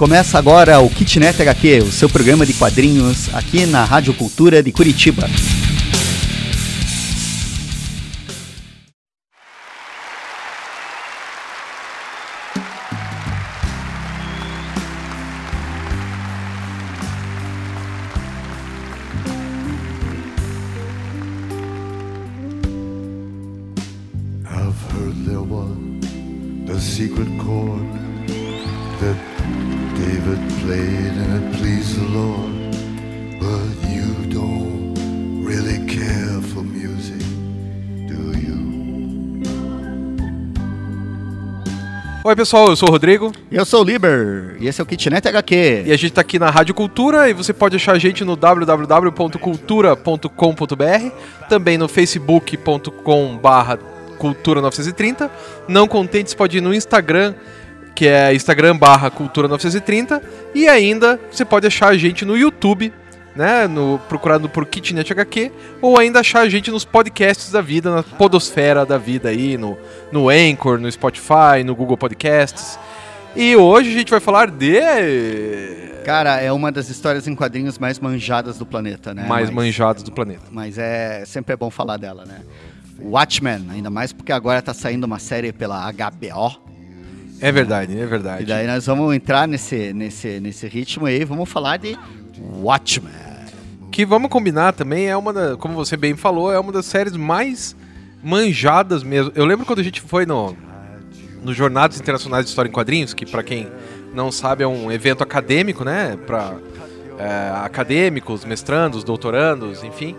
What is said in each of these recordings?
Começa agora o Kitnet HQ, o seu programa de quadrinhos aqui na Rádio Cultura de Curitiba. Pessoal, eu sou o Rodrigo Eu sou o Liber e esse é o Kitnet HQ. e a gente tá aqui na Rádio Cultura e você pode achar a gente no www.cultura.com.br, também no facebook.com barra cultura 930. Não contente, você pode ir no Instagram, que é instagram barra cultura 930 e ainda você pode achar a gente no YouTube, né, no, procurando por Kitnet HQ, ou ainda achar a gente nos podcasts da vida, na podosfera da vida aí, no, no Anchor, no Spotify, no Google Podcasts. E hoje a gente vai falar de. Cara, é uma das histórias em quadrinhos mais manjadas do planeta, né? mais Mas- manjados do planeta. Mas é sempre é bom falar dela, né? Watchmen, ainda mais porque agora tá saindo uma série pela HBO. É verdade, é E verdade. daí nós vamos entrar nesse, nesse, nesse ritmo aí, vamos falar de Watchmen. Que vamos combinar também, é uma da, como você bem falou, é uma das séries mais manjadas mesmo. Eu lembro quando a gente foi no, no Jornadas Internacionais de História em Quadrinhos, que pra quem não sabe é um evento acadêmico, né? Pra é, acadêmicos, mestrandos, doutorandos, enfim,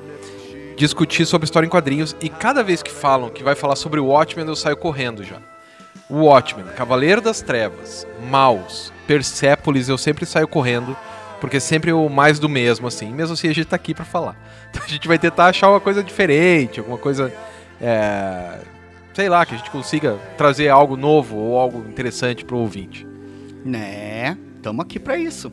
discutir sobre história em quadrinhos. E cada vez que falam que vai falar sobre o Watchmen, eu saio correndo já. O Watchmen, Cavaleiro das Trevas, Maus, Persépolis, eu sempre saio correndo, porque é sempre o mais do mesmo, assim. Mesmo assim, a gente tá aqui pra falar. Então a gente vai tentar achar uma coisa diferente, alguma coisa. é, sei lá, que a gente consiga trazer algo novo ou algo interessante pro ouvinte. Né? Estamos aqui para isso.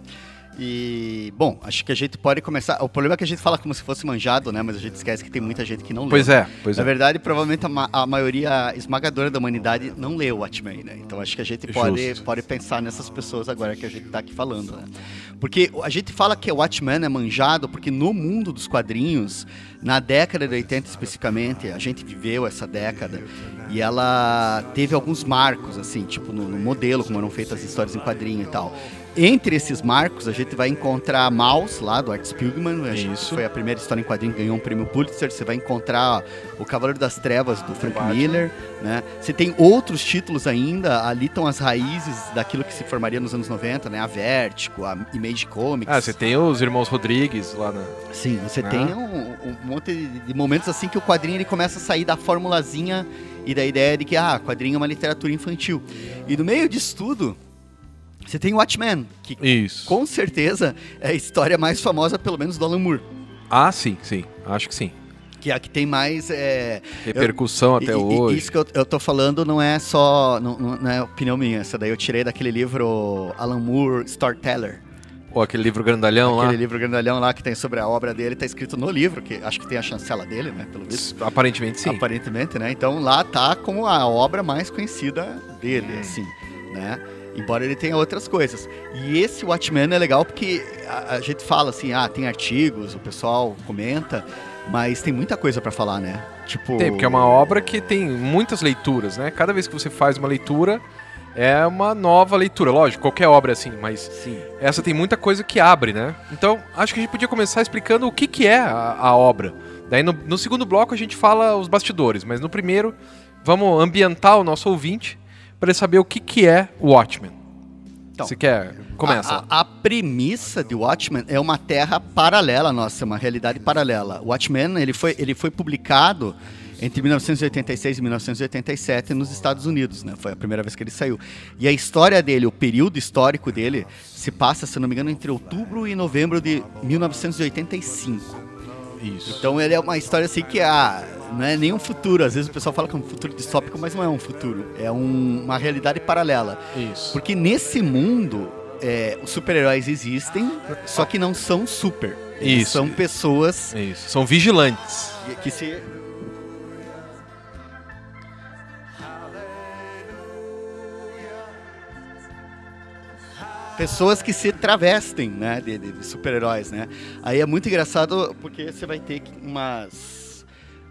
E, bom, acho que a gente pode começar. O problema é que a gente fala como se fosse manjado, né? Mas a gente esquece que tem muita gente que não lê. Pois é, pois Na é. verdade, provavelmente a, ma- a maioria esmagadora da humanidade não leu o Watchmen, né? Então acho que a gente pode, Justo. pode pensar nessas pessoas agora que a gente tá aqui falando, né? Porque a gente fala que o Watchmen é manjado porque no mundo dos quadrinhos, na década de 80 especificamente, a gente viveu essa década e ela teve alguns marcos, assim, tipo no, no modelo, como eram feitas as histórias em quadrinho e tal. Entre esses marcos, a gente vai encontrar Maus, lá do Art Spiegelman, Isso. foi a primeira história em quadrinho que ganhou um prêmio Pulitzer. Você vai encontrar o Cavaleiro das Trevas, do Frank Batman. Miller, né? Você tem outros títulos ainda, ali estão as raízes daquilo que se formaria nos anos 90, né? A Vertigo, a Image Comics. Ah, você tem os irmãos Rodrigues lá na. Sim, você Né? tem um, um monte de, de momentos assim que o quadrinho ele começa a sair da formulazinha e da ideia de que, ah, quadrinho é uma literatura infantil. E no meio disso tudo, você tem Watchmen, que Isso. com certeza é a história mais famosa, pelo menos do Alan Moore. Ah, sim, sim. Acho que sim. Que é a que tem mais. É, Repercussão até e- hoje. Isso que eu, eu tô falando não é só. Não, não- é opinião minha. Essa daí eu tirei daquele livro Alan Moore Storyteller. Ou aquele livro grandalhão lá. Aquele livro grandalhão lá que tem sobre a obra dele, tá escrito no livro, que acho que tem a chancela dele, né? Pelo visto. Aparentemente sim. Aparentemente, né? Então lá tá como a obra mais conhecida dele, assim, né? Embora ele tenha outras coisas. E esse Watchmen é legal porque a, a gente fala assim, ah, tem artigos, o pessoal comenta, mas tem muita coisa pra falar, né? Tipo. Tem, porque é uma obra que tem muitas leituras, né? Cada vez que você faz uma leitura, é uma nova leitura. Lógico, qualquer obra é assim, mas Sim. essa tem muita coisa que abre, né? Então, acho que a gente podia começar explicando o que, que é a, a obra. Daí, no, no segundo bloco, a gente fala os bastidores, mas no primeiro, vamos ambientar o nosso ouvinte para ele saber o que, que é o Watchmen. Então, Você quer? Começa. A, a- a premissa de Watchmen é uma terra paralela nossa, uma realidade paralela. O Watchmen ele foi, ele foi publicado entre 1986 e 1987 nos Estados Unidos, né? Foi a primeira vez que ele saiu. E a história dele, o período histórico dele, se passa, se não me engano, entre outubro e novembro de 1985. Isso. Então ele é uma história assim que ah, não é nem um futuro. Às vezes o pessoal fala que é um futuro distópico, mas não é um futuro. É um- uma realidade paralela. Isso. Porque nesse mundo, é, os super-heróis existem, só que não são super. Eles Isso. são pessoas Isso. São vigilantes. que se. Pessoas que se travestem, né, de, de- super-heróis, né? Aí é muito engraçado porque você vai ter umas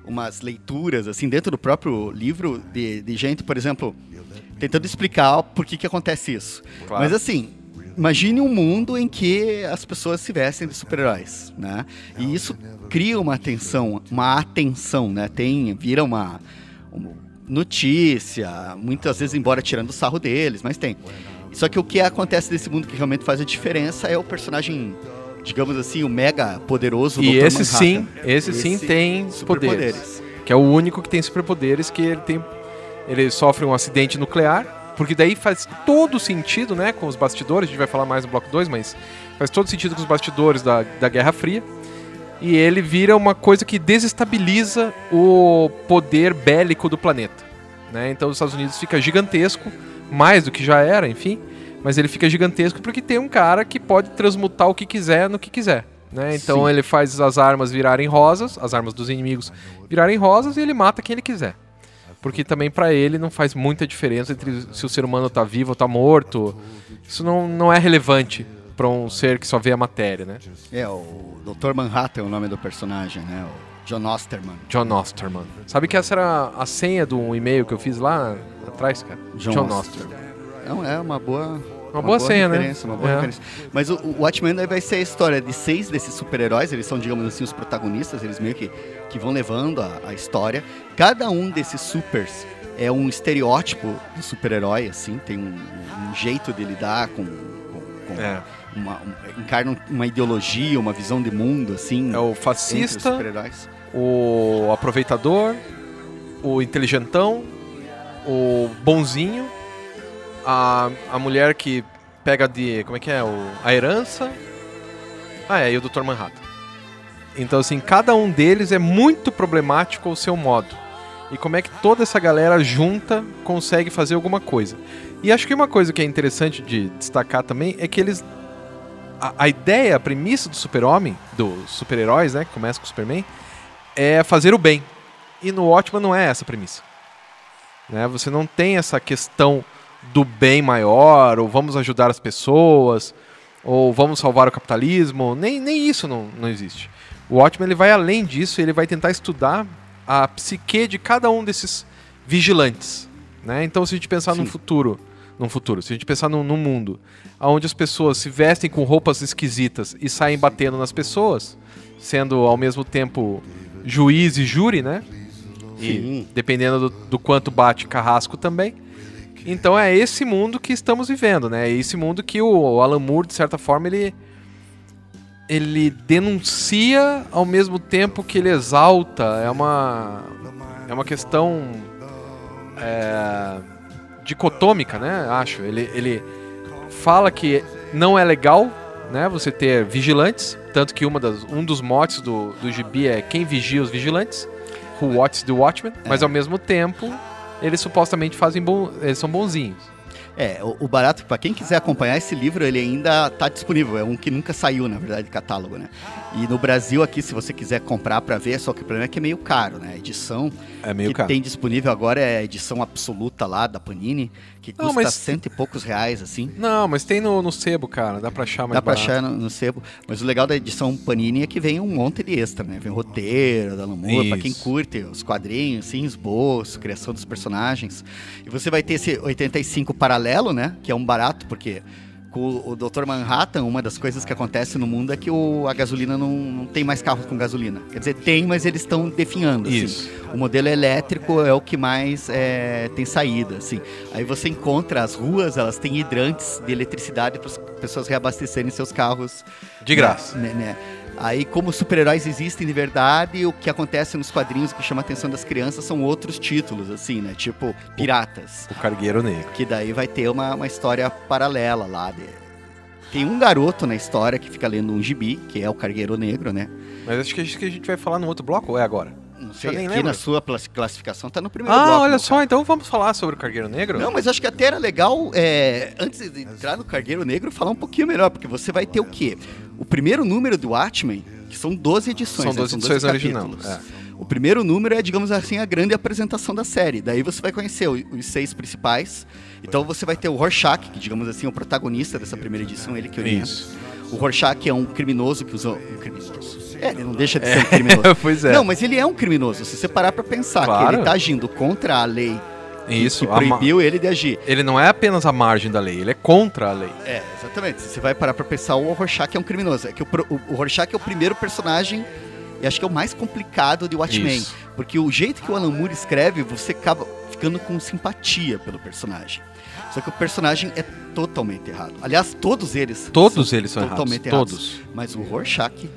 umas leituras assim dentro do próprio livro de, de gente, por exemplo, tentando explicar por que que acontece isso. Claro. Mas assim, imagine um mundo em que as pessoas se vestem de super-heróis, né? E isso cria uma atenção, uma atenção, né? Tem, vira uma, uma notícia, muitas vezes embora tirando o sarro deles, mas tem. Só que o que acontece nesse mundo que realmente faz a diferença é o personagem, digamos assim, o mega poderoso E Dr. esse Manhattan. sim, esse sim tem poderes. superpoderes. Que é o único que tem superpoderes que ele tem. Ele sofre um acidente nuclear, porque daí faz todo sentido, né, com os bastidores, a gente vai falar mais no bloco 2, mas faz todo sentido com os bastidores da, da Guerra Fria. E ele vira uma coisa que desestabiliza o poder bélico do planeta. Né? Então os Estados Unidos fica gigantesco, mais do que já era, enfim. Mas ele fica gigantesco porque tem um cara que pode transmutar o que quiser no que quiser. Né? Então Sim. ele faz as armas virarem rosas, as armas dos inimigos virarem rosas e ele mata quem ele quiser. Porque também pra ele não faz muita diferença entre se o ser humano tá vivo ou tá morto. Isso não, não é relevante pra um ser que só vê a matéria, né? É, o Dr. Manhattan é o nome do personagem, né? O John Osterman. John Osterman. Sabe que essa era a senha do e-mail que eu fiz lá atrás, cara? John John, Osterman. Osterman. É um- É uma boa. Uma, boa senha, né? referência, Uma boa É. referência. Mas o, o Watchmen daí vai ser a história de seis desses super-heróis, eles são, digamos assim, os protagonistas, eles meio que, que vão levando a, a história. Cada um desses supers é um estereótipo de super-herói, assim, tem um, um jeito de lidar com. com, com É. uma, um, encarnam uma ideologia, uma visão de mundo, assim. É o fascista, o aproveitador, o inteligentão, o bonzinho, a, a mulher que pega de. Como é que é? O, a herança. Ah, é, e o Dr. Manhattan. Então, assim, cada um deles é muito problemático ao seu modo. E como é que toda essa galera junta consegue fazer alguma coisa. E acho que uma coisa que é interessante de destacar também é que eles. A, a ideia, a premissa do super-homem, dos super-heróis, né? Que começa com o Superman, é fazer o bem. E no Watchmen não é essa a premissa. Né? Você não tem essa questão do bem maior, ou vamos ajudar as pessoas, ou vamos salvar o capitalismo. Nem, nem isso não, não existe. O Watchmen ele vai além disso, ele vai tentar estudar a psique de cada um desses vigilantes. Né? Então, se a gente pensar num Sim. futuro, num futuro, se a gente pensar num, num mundo onde as pessoas se vestem com roupas esquisitas e saem batendo nas pessoas, sendo ao mesmo tempo juiz e júri, né? E dependendo do, do quanto bate carrasco também. Então é esse mundo que estamos vivendo, né? É esse mundo que o Alan Moore, de certa forma, ele ele denuncia ao mesmo tempo que ele exalta. É uma é uma questão é, dicotômica, né? Acho. Ele, ele fala que não é legal, né? Você ter vigilantes, tanto que uma das, um dos motes do, do gibi é quem vigia os vigilantes, who watches the watchmen, mas ao mesmo tempo eles supostamente fazem bom, eles são bonzinhos. É, o, o barato, pra quem quiser acompanhar esse livro, ele ainda tá disponível. É um que nunca saiu, na verdade, de catálogo, né? E no Brasil aqui, se você quiser comprar pra ver, só que o problema é que é meio caro, né? A edição É meio que caro. tem disponível agora é a edição absoluta lá da Panini, que Não, custa mas- cento e poucos reais, assim. Não, mas tem no, no sebo, cara. Dá pra achar mais Dá pra barato. achar no, no sebo. Mas o legal da edição Panini é que vem um monte de extra, né? Vem roteiro da Moore, pra quem curte os quadrinhos, sim, esboço, criação dos personagens. E você vai ter esse 85 paralelo, né? Que é um barato, porque com o Dr. Manhattan, uma das coisas que acontece no mundo é que o, a gasolina não, não tem mais carros com gasolina. Quer dizer, tem, mas eles estão definhando. assim. Isso. O modelo elétrico é o que mais é, tem saída, assim. Aí você encontra as ruas, elas têm hidrantes de eletricidade para as pessoas reabastecerem seus carros. De graça. Né, né? Aí, como super-heróis existem de verdade, o que acontece nos quadrinhos, o que chama a atenção das crianças, são outros títulos, assim, né? Tipo, Piratas. O Cargueiro Negro. Que daí vai ter uma, uma história paralela lá. de- Tem um garoto na história que fica lendo um gibi, que é o Cargueiro Negro, né? Mas acho que é isso que a gente vai falar no outro bloco ou é agora? Não sei, nem aqui lembro. na sua classificação tá no primeiro Ah, bloco. olha só, cara. então vamos falar sobre o Cargueiro Negro? Não, mas acho que até era legal, é, antes de entrar no Cargueiro Negro, falar um pouquinho melhor, porque você vai ter o quê? O primeiro número do Watchmen, que são 12 edições. São né? 12 edições capítulos. é. O primeiro número é, digamos assim, a grande apresentação da série. Daí você vai conhecer os seis principais. Então você vai ter o Rorschach, que, digamos assim, é o protagonista dessa primeira edição, ele que orienta. Isso. O Rorschach é um criminoso que usou. Um criminoso. É, ele não deixa de ser um criminoso. pois é. Não, mas ele é um criminoso. Se você parar pra pensar que Claro. ele tá agindo contra a lei Isso, que proibiu ele de agir. ele não é apenas a margem da lei, ele é contra a lei. É, exatamente. Se você vai parar pra pensar, o Rorschach é um criminoso. É que o, o, o Rorschach é o primeiro personagem, e acho que é o mais complicado de Watchmen. Isso. Porque o jeito que o Alan Moore escreve, você acaba ficando com simpatia pelo personagem. Só que o personagem é totalmente errado. Aliás, todos eles. Todos são eles são errados. totalmente errados. Todos. Mas o Rorschach.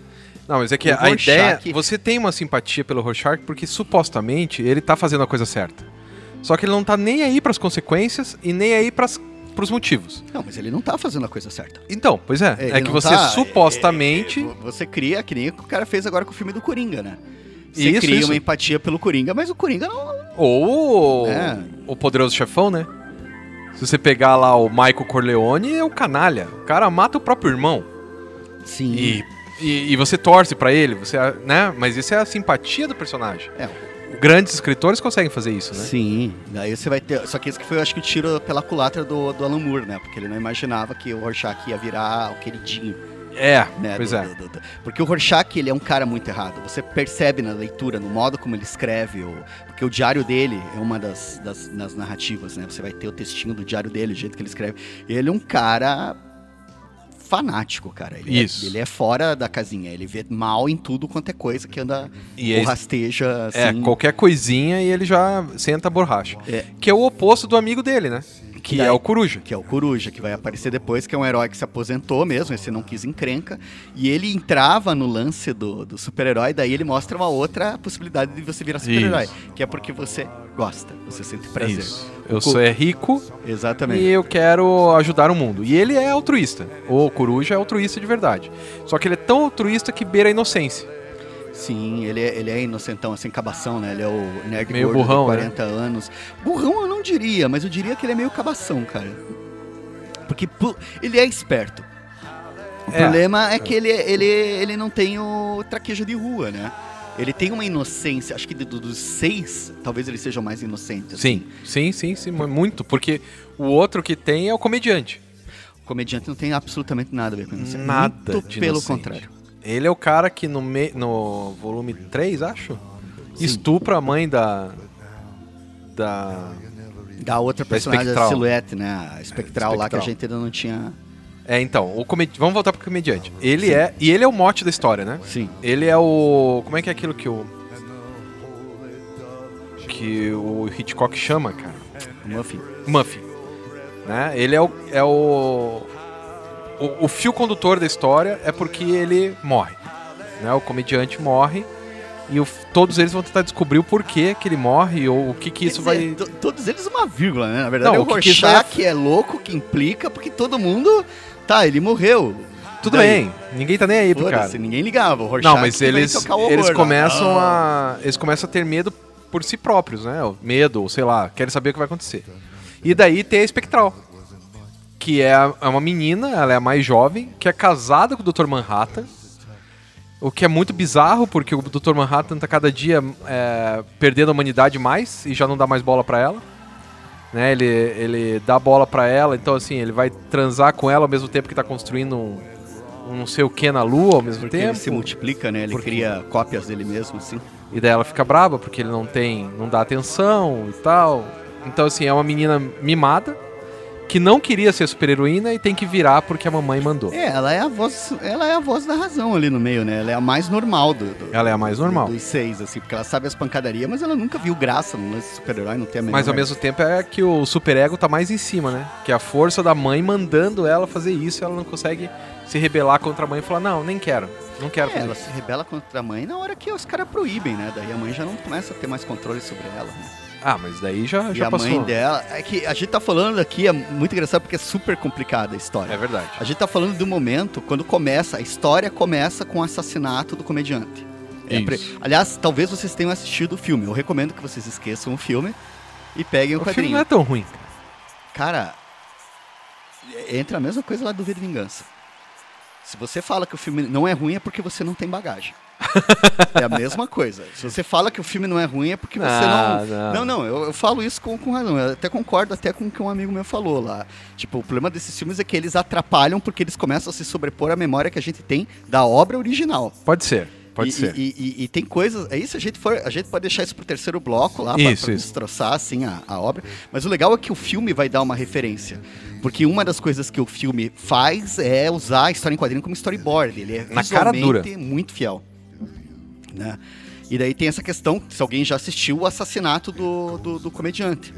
Não, mas é que O a ideia. Rorschach- Você tem uma simpatia pelo Rorschach porque supostamente ele tá fazendo a coisa certa. Só que ele não tá nem aí pras consequências e nem aí pras, pros motivos. Não, mas ele não tá fazendo a coisa certa. Então, pois é. Ele É que você tá- supostamente. é- é- você cria, que nem o cara fez agora com o filme do Coringa, né? Você Isso, cria isso. uma empatia pelo Coringa, mas o Coringa não. Ou É. o poderoso chefão, né? Se você pegar lá o Michael Corleone, é o canalha. O cara mata o próprio irmão. Sim. E, e, e você torce pra ele, você, né? Mas isso é a simpatia do personagem. É, Grandes escritores conseguem fazer isso, né? Sim, daí você vai ter. Só que esse que foi, acho que, o tiro pela culatra do, do Alan Moore, né? Porque ele não imaginava que o Rorschach ia virar o queridinho, É, né? pois do- é. do- do- Porque o Rorschach, ele é um cara muito errado. Você percebe na leitura, no modo como ele escreve, o- porque o diário dele é uma das, das, das narrativas, né? Você vai ter o textinho do diário dele, o jeito que ele escreve. Ele é um cara fanático, cara. Ele é- Isso. ele é fora da casinha. Ele vê mal em tudo quanto é coisa que anda E ou é- rasteja, assim. É, qualquer coisinha e ele já senta a borracha. É. Que é o oposto do amigo dele, né? Que daí- é o Coruja. que é o Coruja, que vai aparecer depois, que é um herói que se aposentou mesmo, esse não quis encrenca, e ele entrava no lance do, do super-herói, daí ele mostra uma outra possibilidade de você virar super-herói, que é porque você gosta, você sente prazer. Isso. Eu sou é rico Exatamente. e eu quero ajudar o mundo. E ele é altruísta. O Coruja é altruísta de verdade. Só que ele é tão altruísta que beira a inocência. Sim, ele é, ele é inocentão, assim, cabação, né? Ele é o nerd Meio gordo burrão, né? de 40 anos. Burrão eu não diria, mas eu diria que ele é meio cabação, cara. Porque ele é esperto. O É. problema é que ele, ele, ele não tem o traquejo de rua, né? Ele tem uma inocência, acho que de- do- dos seis, talvez ele seja o mais inocente. assim. Sim, sim, sim, sim, mu- muito. Porque o outro que tem é o comediante. O comediante não tem absolutamente nada a ver com isso. Nada Muito pelo inocente. contrário. Ele é o cara que no, me... no volume 3, acho, estupra a mãe da. Da. Da outra Da personagem, a espectral. silhuete, né? A espectral, lá que a espectral. gente ainda não tinha. É, então, o comedi... vamos voltar pro comediante. Ele é. E ele é o mote da história, né? Sim. Ele é o. Como é que é aquilo que o. Que o Hitchcock chama, cara? Muffin. Muffin. Né? Ele é o. É o, o, o fio condutor da história é porque ele morre. Né? O comediante morre e o- todos eles vão tentar descobrir o porquê que ele morre ou o que, que isso dizer, vai. to- Todos eles uma vírgula, né? Na verdade, Não, é o o que que Rorschach é louco que implica, porque todo mundo. Tá, ele morreu. Tudo Daí, bem, ninguém tá nem aí pro cara. Ninguém ligava. O Rorschach Não, mas que eles, o eles horror, começam a. Eles começam a ter medo por si próprios, né? O Medo, ou sei lá, querem saber o que vai acontecer. E daí tem a espectral. Que é, é uma menina, ela é a mais jovem, que é casada com o Dr. Manhattan. O que é muito bizarro, porque o Dr. Manhattan tá cada dia é, perdendo a humanidade mais e já não dá mais bola pra ela. Né? Ele, ele dá bola pra ela, então assim, ele vai transar com ela ao mesmo tempo que tá construindo um, um não sei o que na lua ao mesmo Porque tempo. ele se multiplica, né? Ele Porque- cria cópias dele mesmo, assim. E daí ela fica brava porque ele não tem, não dá atenção e tal. Então assim, é uma menina mimada que não queria ser super-heroína e tem que virar porque a mamãe mandou. É, ela é a voz, ela é a voz da razão ali no meio, né? Ela é a mais normal do, do- Ela é a mais normal. dos seis, assim, porque ela sabe as pancadarias, mas ela nunca viu graça no lance super-herói, não tem a menor... Mas ao mesmo tempo é que o superego tá mais em cima, né? Que é a força da mãe mandando ela fazer isso, e ela não consegue se rebelar contra a mãe e falar: "Não, nem quero. Não quero É, fazer ela isso". se rebela contra a mãe na hora que os caras proíbem, né? Daí a mãe já não começa a ter mais controle sobre ela, né? Ah, mas daí já E já a passou. mãe dela. É que a gente tá falando aqui, é muito engraçado porque é super complicada a história. É verdade. A gente tá falando do momento quando começa, a história começa com o assassinato do comediante. É pre- Aliás, talvez vocês tenham assistido o filme. Eu recomendo que vocês esqueçam o filme e peguem o, O filme quadrinho. não é tão ruim. Cara, é- entra a mesma coisa lá do V de Vingança. Se você fala que o filme não é ruim é porque você não tem bagagem. É a mesma coisa. Se você fala que o filme não é ruim, é porque você Ah, não. não. Não, não, eu, eu falo isso com, com razão. Eu até concordo até com o que um amigo meu falou lá. Tipo, o problema desses filmes é que eles atrapalham porque eles começam a se sobrepor à memória que a gente tem da obra original. Pode ser, pode e, ser. E, e- e tem coisas. Aí se a gente for. A gente pode deixar isso pro terceiro bloco lá, pra, Isso, pra isso. destroçar assim a, a obra. Mas o legal é que o filme vai dar uma referência. Porque uma das coisas que o filme faz é usar a história em quadrinho como storyboard. Ele é Na cara dura. muito fiel. Né? E daí tem essa questão, se alguém já assistiu o assassinato do, do, do comediante.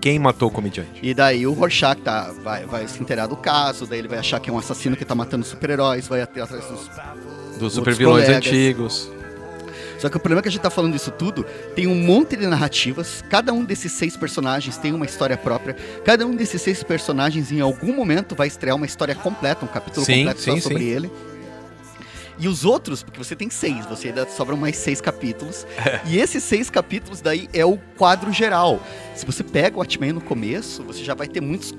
Quem matou o comediante? E daí o Rorschach tá, vai, vai se inteirar do caso, daí ele vai achar que é um assassino que tá matando super-heróis, vai até atrás dos Dos super vilões colegas. antigos. Só que o problema é que a gente tá falando disso tudo, tem um monte de narrativas, cada um desses seis personagens tem uma história própria, cada um desses seis personagens em algum momento vai estrear uma história completa, um capítulo Sim, completo sim, só sobre sim. ele. E os outros, porque você tem seis, você ainda sobram mais seis capítulos. E esses seis capítulos daí é o quadro geral. Se você pega o Watchmen no começo, você já vai ter muitos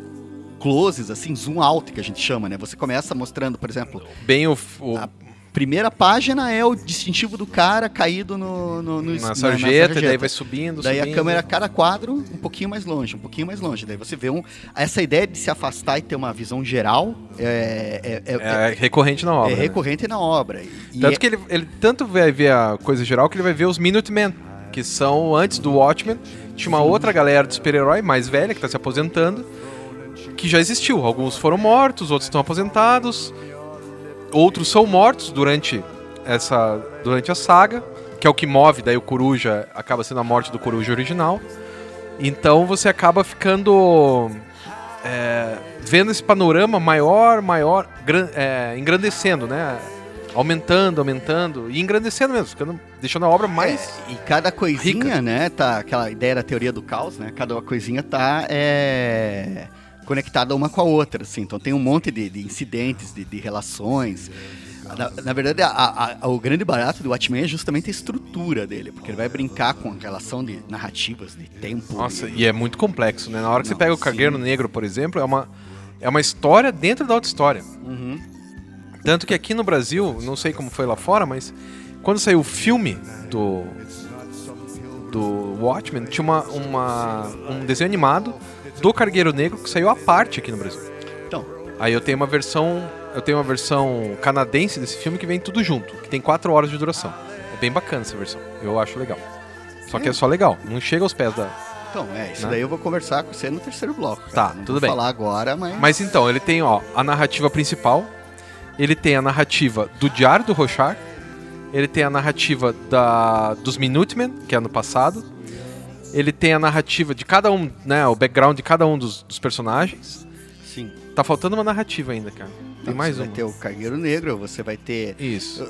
closes, assim, zoom out que a gente chama, né? Você começa mostrando, por exemplo, Bem o, o- A primeira página é o distintivo do cara caído no, no, no na, sarjeta, e daí vai subindo, Daí subindo. a câmera, cada quadro, um pouquinho mais longe, um pouquinho mais longe. Daí você vê um. Essa ideia de se afastar e ter uma visão geral é, é, é- É recorrente na é obra. né? recorrente na obra. E Tanto é- que ele, ele tanto vai ver a coisa geral que ele vai ver os Minutemen, que são antes do Watchmen. Tinha uma outra galera de super-herói mais velha que tá se aposentando, que já existiu. Alguns foram mortos, outros estão aposentados, outros são mortos durante essa durante a saga, que é o que move daí o Coruja, acaba sendo a morte do Coruja original. Então você acaba ficando é, vendo esse panorama maior, maior, gran- é, engrandecendo, né? Aumentando, aumentando e engrandecendo mesmo, ficando, deixando a obra mais. É, e cada coisinha, rica. né, tá, aquela ideia da teoria do caos, né, cada coisinha tá é, conectada uma com a outra, assim, então tem um monte de, de incidentes, de, de relações. Na, na verdade, a- a- o grande barato do Watchmen é justamente a estrutura dele, porque ele vai brincar com a relação de narrativas, de tempo. Nossa, de- e é muito complexo, né? Na hora que você Não, pega o sim. Cargueiro Negro, por exemplo, é uma, é uma história dentro da outra história. Uhum. Tanto que aqui no Brasil, não sei como foi lá fora, mas quando saiu o filme do do Watchmen, tinha uma, uma- um desenho animado do Cargueiro Negro que saiu à parte aqui no Brasil. Então, Aí eu tenho uma versão, eu tenho uma versão canadense desse filme que vem tudo junto, que tem 4 horas de duração. É bem bacana essa versão. Eu acho legal. Só que é só legal, não chega aos pés da. então, é, isso Né? daí eu vou conversar com você no terceiro bloco. cara. Tá, Não tudo vou bem. falar agora, mas... Mas então, ele tem, ó, a narrativa principal, ele tem a narrativa do Diário do Rochard, ele tem a narrativa da, dos Minutemen, que é no passado, ele tem a narrativa de cada um, né, o background de cada um dos, dos personagens. Sim. Tá faltando uma narrativa ainda, cara. Tem Não, mais você uma. vai ter o Cargueiro Negro, você vai ter... Isso.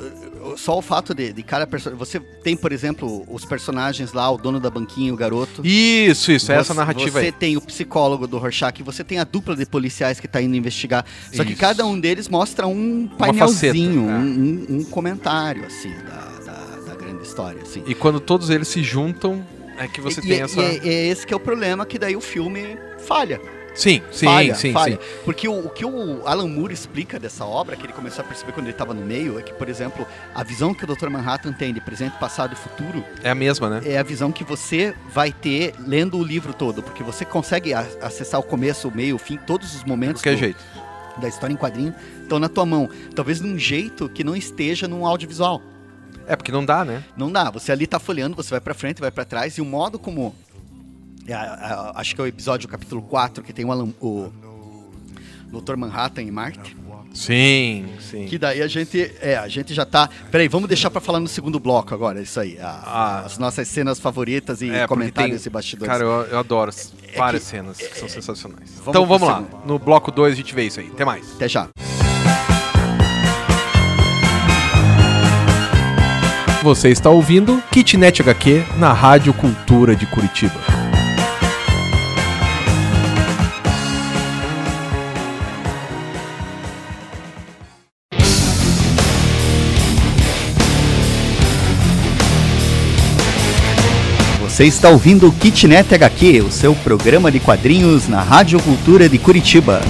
Só o fato de, de cada personagem... Você tem, por exemplo, os personagens lá, o dono da banquinha, o garoto. Isso, isso, é essa Você- narrativa Você aí. tem o psicólogo do Rorschach, você tem a dupla de policiais que tá indo investigar. Só que Isso. cada um deles mostra um faceta, painelzinho, é. um, um- um comentário, assim, da, da, da grande história, assim. E quando todos eles se juntam, é que você E- tem e, essa. e é, é esse que é o problema, que daí o filme falha. Sim, sim, falha, sim, falha. sim. Porque o, o que o Alan Moore explica dessa obra, que ele começou a perceber quando ele estava no meio, é que, por exemplo, a visão que o Dr. Manhattan tem de presente, passado e futuro É a mesma, né? é a visão que você vai ter lendo o livro todo, porque você consegue acessar o começo, o meio, o fim, todos os De momentos qualquer do- jeito. da história em quadrinho estão na tua mão. Talvez num jeito que não esteja num audiovisual. É, porque não dá, né? Não dá, você ali tá folheando, você vai pra frente, vai pra trás, e o modo como. é, a- acho que é o episódio, o capítulo 4, que tem o, Alan, o Dr. Manhattan em Marte. Sim, sim. Que daí a gente. É, a gente já tá. Peraí, vamos deixar pra falar no segundo bloco agora, isso aí. a- Ah. as nossas cenas favoritas e É, comentários tem- e bastidores. Cara, eu, eu adoro as- várias que- cenas que são sensacionais. Vamos então vamos lá. segundo. No bloco 2 a gente vê isso aí. Até mais. Até já. Você está ouvindo Kitnet HQ na Rádio Cultura de Curitiba. Você está ouvindo Kitnet HQ, o seu programa de quadrinhos na Rádio Cultura de Curitiba.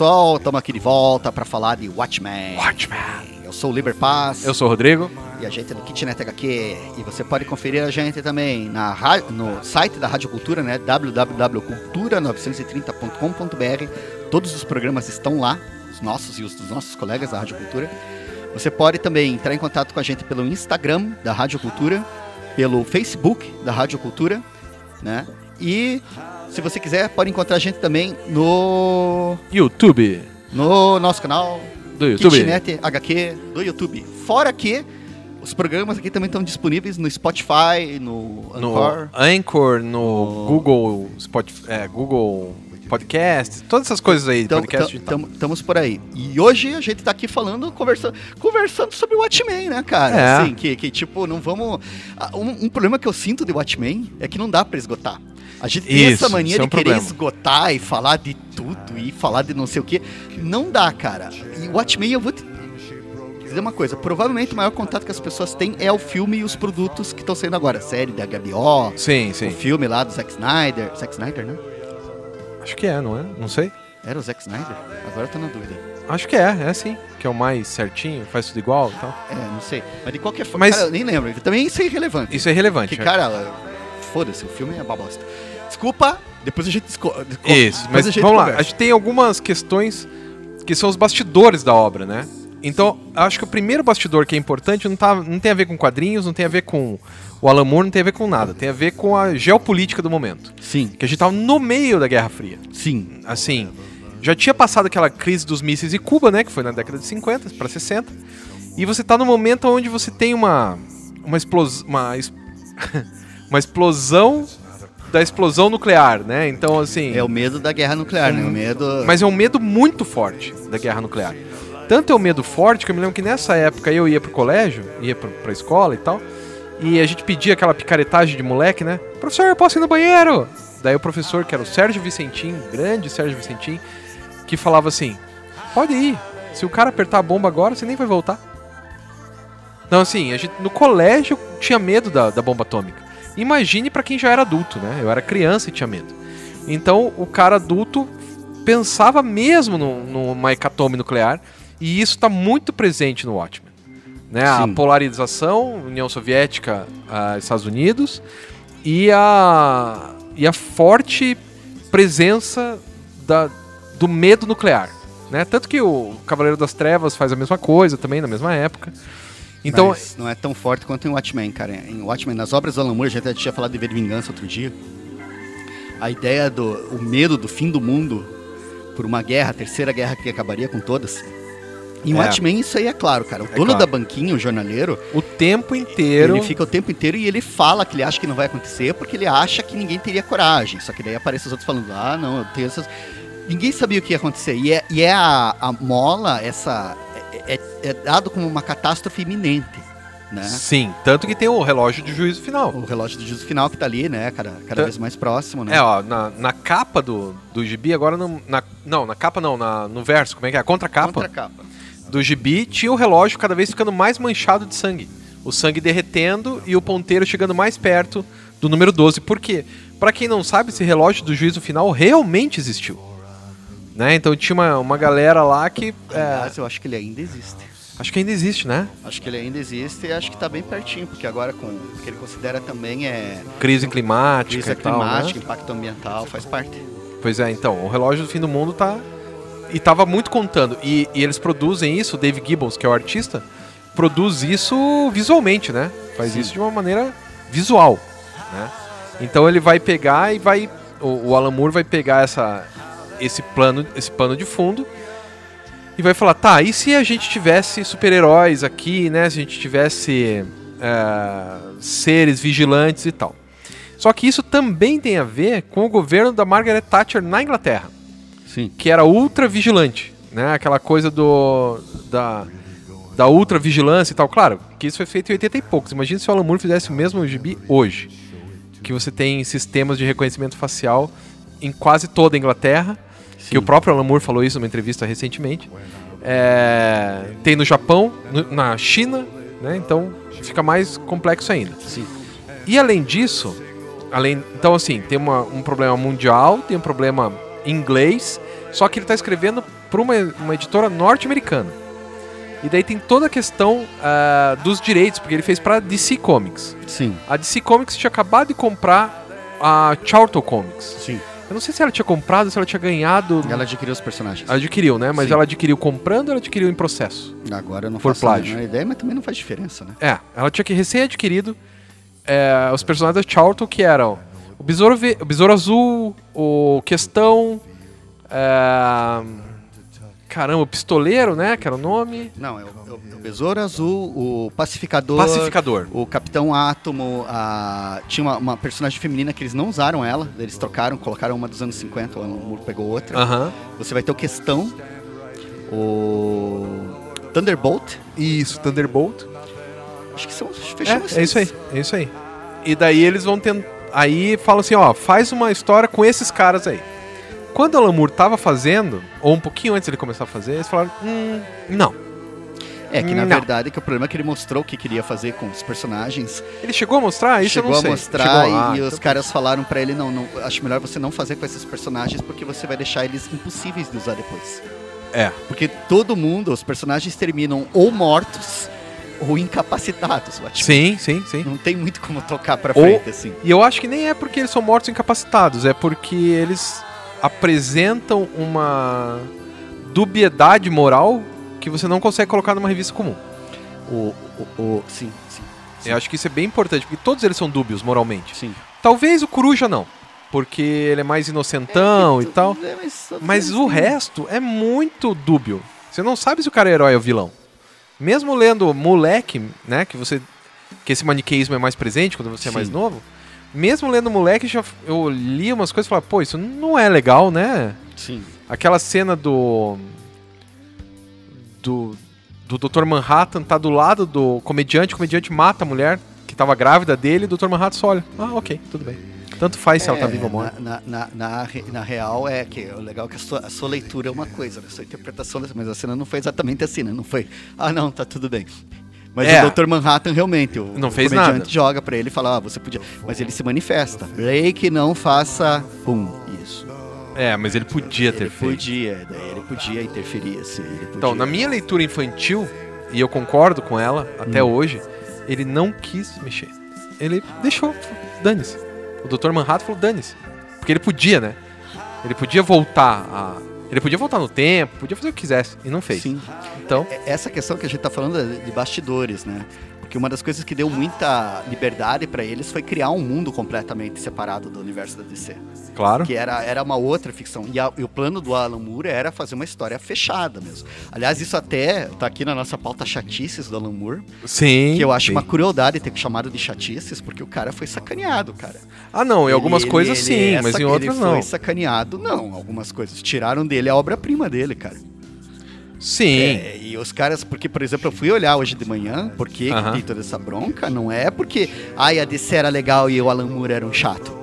Pessoal, estamos aqui de volta para falar de Watchmen. Watchmen. Eu sou o Liber Paz. Eu sou o Rodrigo. E a gente é do Kitnet HQ. E você pode conferir a gente também na, no site da Rádio Cultura, né? www.cultura930.com.br. Todos os programas estão lá, os nossos e os dos nossos colegas da Rádio Cultura. Você pode também entrar em contato com a gente pelo Instagram da Rádio Cultura, pelo Facebook da Rádio Cultura, né? E se você quiser, pode encontrar a gente também no, YouTube. no nosso canal Do YouTube. Kitnet HQ do YouTube. Fora que os programas aqui também estão disponíveis no Spotify, no No Anchor. Anchor, no Google, Spotify, é, Google Podcast, todas essas coisas aí, Então, podcast. Estamos por aí. E hoje a gente tá aqui falando, conversando, conversando sobre o Watchmen, né, cara? É. Assim, que, que tipo, não vamos. Ah, Um, um problema que eu sinto de Watchmen é que não dá pra esgotar. A gente tem Isso, essa mania é de um querer problema. esgotar e falar de tudo e falar de não sei o que. Não dá, cara. E o Watchmen, eu vou te dizer uma coisa. Provavelmente o maior contato que as pessoas têm é o filme e os produtos que estão saindo agora. Série da HBO, Sim, o sim. filme lá do Zack Snyder. Zack Snyder, né? Acho que é, não é? Não sei. Era o Zack Snyder? Agora eu tô na dúvida. Acho que é, é sim. Que é o mais certinho, faz tudo igual e tal. É, não sei. Mas de qualquer forma, Mas- cara, eu nem lembro. Também isso é irrelevante. Isso é relevante. Que, é. cara, foda-se, o filme é uma bosta. Desculpa, depois a gente disco- Isso, depois mas a gente vamos lá. conversa. A gente tem algumas questões que são os bastidores da obra, né? Então, acho que o primeiro bastidor que é importante não, tá, não tem a ver com quadrinhos, não tem a ver com o Alan Moore, não tem a ver com nada. Tem a ver com a geopolítica do momento. Sim, Que a gente tava no meio da Guerra Fria. sim. Assim, já tinha passado aquela crise dos mísseis em Cuba, né? Que foi na década de 50 para 60. E você tá no momento onde você tem uma. Uma explosão. Uma, es- uma explosão da explosão nuclear, né? Então, assim. É o medo da guerra nuclear, né? O medo... Mas é um medo muito forte da guerra nuclear. Tanto é um medo forte que eu me lembro que nessa época eu ia pro colégio, ia pro, pra escola e tal, e a gente pedia aquela picaretagem de moleque, né? Professor, eu posso ir no banheiro? Daí o professor, que era o Sérgio Vicentim, grande Sérgio Vicentim, que falava assim: pode ir, se o cara apertar a bomba agora, você nem vai voltar. Então, assim, a gente, no colégio tinha medo da, da bomba atômica. Imagine pra quem já era adulto, né? Eu era criança e tinha medo. Então, o cara adulto pensava mesmo no- numa hecatombe nuclear, e isso está muito presente no Watchmen. Né? A Sim. polarização, União Soviética, ah, Estados Unidos, e a, e a forte presença da, do medo nuclear. Né? Tanto que o Cavaleiro das Trevas faz a mesma coisa também, na mesma época. Então, Mas não é tão forte quanto em Watchmen, cara. Em Watchmen, nas obras do Alan Moore, a gente até tinha falado de Ver Vingança outro dia. A ideia do o medo do fim do mundo por uma guerra, a terceira guerra que acabaria com todas. Em É. Watchmen, isso aí é claro, cara. O dono claro. da banquinha, o jornaleiro, o tempo inteiro. ele fica o tempo inteiro e ele fala que ele acha que não vai acontecer porque ele acha que ninguém teria coragem. Só que daí aparecem os outros falando, ah, não, eu tenho essas. Ninguém sabia o que ia acontecer. E é, e é a, a mola, essa. É, é- dado como uma catástrofe iminente. Né? Sim, tanto que tem o relógio de juízo final. O relógio do juízo final que tá ali, né, cada, cada Tá. vez mais próximo, né? É, ó, na, na capa do, do gibi, agora não. Na, não, na capa não, na, no verso, como é que é? A contracapa Contra a capa. do gibi tinha o relógio cada vez ficando mais manchado de sangue. O sangue derretendo e o ponteiro chegando mais perto do número 12. Por quê? Pra quem não sabe, esse relógio do juízo final realmente existiu. Né? Então tinha uma, uma galera lá que. é, Aliás, eu acho que ele ainda existe. acho que ainda existe, né? Acho que ele ainda existe e acho que tá bem pertinho, porque agora com o que ele considera também é Crise climática crise tal, climática, né? impacto ambiental, faz parte. Pois é, então, o relógio do fim do mundo tá. E tava muito contando. E, e eles produzem isso, o Dave Gibbons, que é o artista, produz isso visualmente, né? Faz Sim. isso de uma maneira visual, né? Então ele vai pegar e vai. O, o Alan Moore vai pegar essa, esse plano, esse pano de fundo e vai falar, tá, e se a gente tivesse super-heróis aqui, né? Se a gente tivesse é, seres vigilantes e tal. Só que isso também tem a ver com o governo da Margaret Thatcher na Inglaterra, Sim. que era ultra vigilante, né? Aquela coisa do da da ultra vigilância e tal. Claro, que isso foi feito em 80 e poucos. Imagina se o Alan Moore fizesse o mesmo gibi hoje, que você tem sistemas de reconhecimento facial em quase toda a Inglaterra que o próprio Alan Moore falou isso numa entrevista recentemente. É, tem no Japão, no- na China, né? Então fica mais complexo ainda. Sim. E além disso, além, então assim, tem uma- um problema mundial, tem um problema inglês, só que ele está escrevendo para uma, uma editora norte-americana. E daí tem toda a questão ah, dos direitos, porque ele fez para DC Comics. Sim. A DC Comics tinha acabado de comprar a Charlton Comics. Sim. Eu não sei se ela tinha comprado, se ela tinha ganhado. Ela adquiriu os personagens. Ela adquiriu, né? Mas Sim. ela adquiriu comprando ou ela adquiriu em processo? Agora eu não Por faço a plágio. menor ideia, mas também não faz diferença, né? É, ela tinha que recém-adquirido é, os personagens da Charlton, que eram o Besouro, Ve- o Besouro Azul, o Questão. é, caramba, o Pistoleiro, né? Que era o nome. Não, é o, é o- é o Besouro Azul, o Pacificador. Pacificador. O Capitão Átomo, a... tinha uma, uma personagem feminina que eles não usaram ela, eles trocaram, colocaram uma dos anos 50, o Moore pegou outra. Aham. Você vai ter o Questão, o Thunderbolt, Isso, Thunderbolt. acho que são fechamos É, é isso aí, é isso aí. E daí eles vão tentar. Aí falam assim, ó, faz uma história com esses caras aí. Quando o Alan Moore tava fazendo, ou um pouquinho antes ele começar a fazer, eles falaram, hum, não. É que na Não. verdade que o problema é que ele mostrou o que queria fazer com os personagens. Ele chegou a mostrar? Isso chegou eu não a sei. mostrar Chegou, ah, e, e os então- caras falaram pra ele não, não, acho melhor você não fazer com esses personagens porque você vai deixar eles impossíveis de usar depois. É. Porque todo mundo, os personagens terminam ou mortos ou incapacitados. eu acho. Sim, sim, sim. Não tem muito como tocar pra Ou- frente assim. E eu acho que nem é porque eles são mortos incapacitados, é porque eles apresentam uma dubiedade moral que você não consegue colocar numa revista comum. O, o, o- sim, sim. Eu acho que isso é bem importante, porque todos eles são dúbios moralmente. Sim. Talvez o Coruja não, porque ele é mais inocentão e tal. É, mas Mas o têm- resto é muito dúbio. Você não sabe se o cara é herói ou vilão. Mesmo lendo Moleque, né, que você que esse maniqueísmo é mais presente quando você é Sim. mais novo. Mesmo lendo Moleque, já, eu li umas coisas e falava, pô, isso não é legal, né? Sim. Aquela cena do do do Dr. Manhattan tá do lado do comediante, o comediante mata a mulher que tava grávida dele, e o Dr. Manhattan só olha. Ah, OK, tudo bem. Tanto faz se ela tá É, viva ou morta. Na, na, na, na re- na real é que o legal é que a sua, a sua leitura é uma coisa, né? a sua interpretação mas a cena não foi exatamente assim, né? Não foi, ah não, tá tudo bem. Mas É. o Dr. Manhattan realmente, o, Não o fez comediante nada. joga pra ele e fala, ah, você podia. Mas ele se manifesta. Blake não faça. Pum, isso. É, mas ele podia ter Ele feito. podia, daí ele podia interferir, assim. ele Então, podia. na minha leitura infantil, e eu concordo com ela até Hum. hoje, ele não quis mexer. Ele deixou, dane-se. O Dr. Manhattan falou, dane-se. Porque ele podia, né? Ele podia voltar a. Ele podia voltar no tempo, podia fazer o que quisesse, e não fez. Sim. Então, É- Essa questão que a gente tá falando é de bastidores, né? Porque uma das coisas que deu muita liberdade pra eles foi criar um mundo completamente separado do universo da DC. Claro. Que era, era uma outra ficção. E, a- e o plano do Alan Moore era fazer uma história fechada mesmo. Aliás, isso até tá aqui na nossa pauta chatices do Alan Moore. Sim. Que eu acho sim. uma crueldade ter chamado de chatices, porque o cara foi sacaneado, cara. Ah, não, em algumas Ele- coisas ele- sim, essa- mas em outras ele não. foi sacaneado, não. Algumas coisas. Tiraram dele a obra-prima dele, cara. Sim. É, e os caras, porque, por exemplo, eu fui olhar hoje de manhã, por que que Aham. tem toda essa bronca? Não é porque, ai, a DC era legal e o Alan Moore era um chato.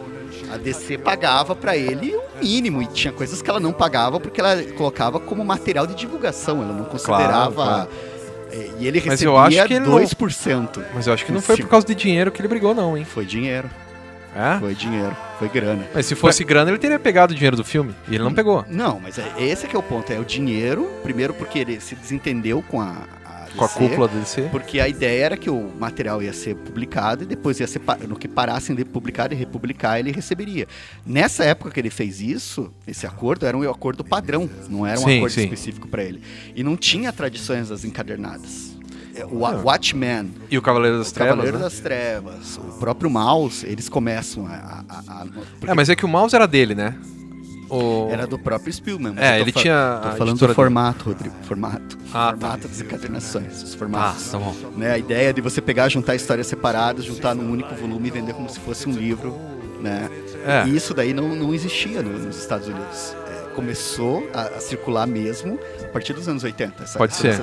A DC pagava pra ele o mínimo, e tinha coisas que ela não pagava porque ela colocava como material de divulgação, ela não considerava. claro. é, E ele Mas recebia eu acho que ele não- 2%. Mas eu acho que não foi por causa de dinheiro que ele brigou, não, hein? Foi dinheiro, É? foi dinheiro, foi grana. Mas se fosse grana, ele teria pegado o dinheiro do filme. E ele não pegou. Não, mas é, esse é que é o ponto, é o dinheiro, primeiro porque ele se desentendeu com a, a Com a DC, cúpula do DC. Porque a ideia era que o material ia ser publicado e depois ia ser no que parassem de publicar e republicar, ele receberia. Nessa época que ele fez isso, esse acordo era um acordo padrão, não era um Sim, acordo sim. específico para ele. E não tinha tradições das encadernadas. É, O Ah. Wa- Watchmen, E o Cavaleiro das o Trevas. Cavaleiro né? das Trevas, o próprio Mouse, eles começam a. a- a- a- porque É, mas é que o mouse era dele, né? O... Era do próprio Spielman. É, ele tinha. Tô falando do formato, Rodrigo. Formato. Ah, tá. formato das encadernações, os dele. Ah, formatos. tá bom. né, a ideia de você pegar, juntar histórias separadas, juntar num único volume e vender como se fosse um livro, né? É. E isso daí não, não existia no- nos Estados Unidos. É, começou a, a circular mesmo a partir dos anos 80. Essa, Pode ser.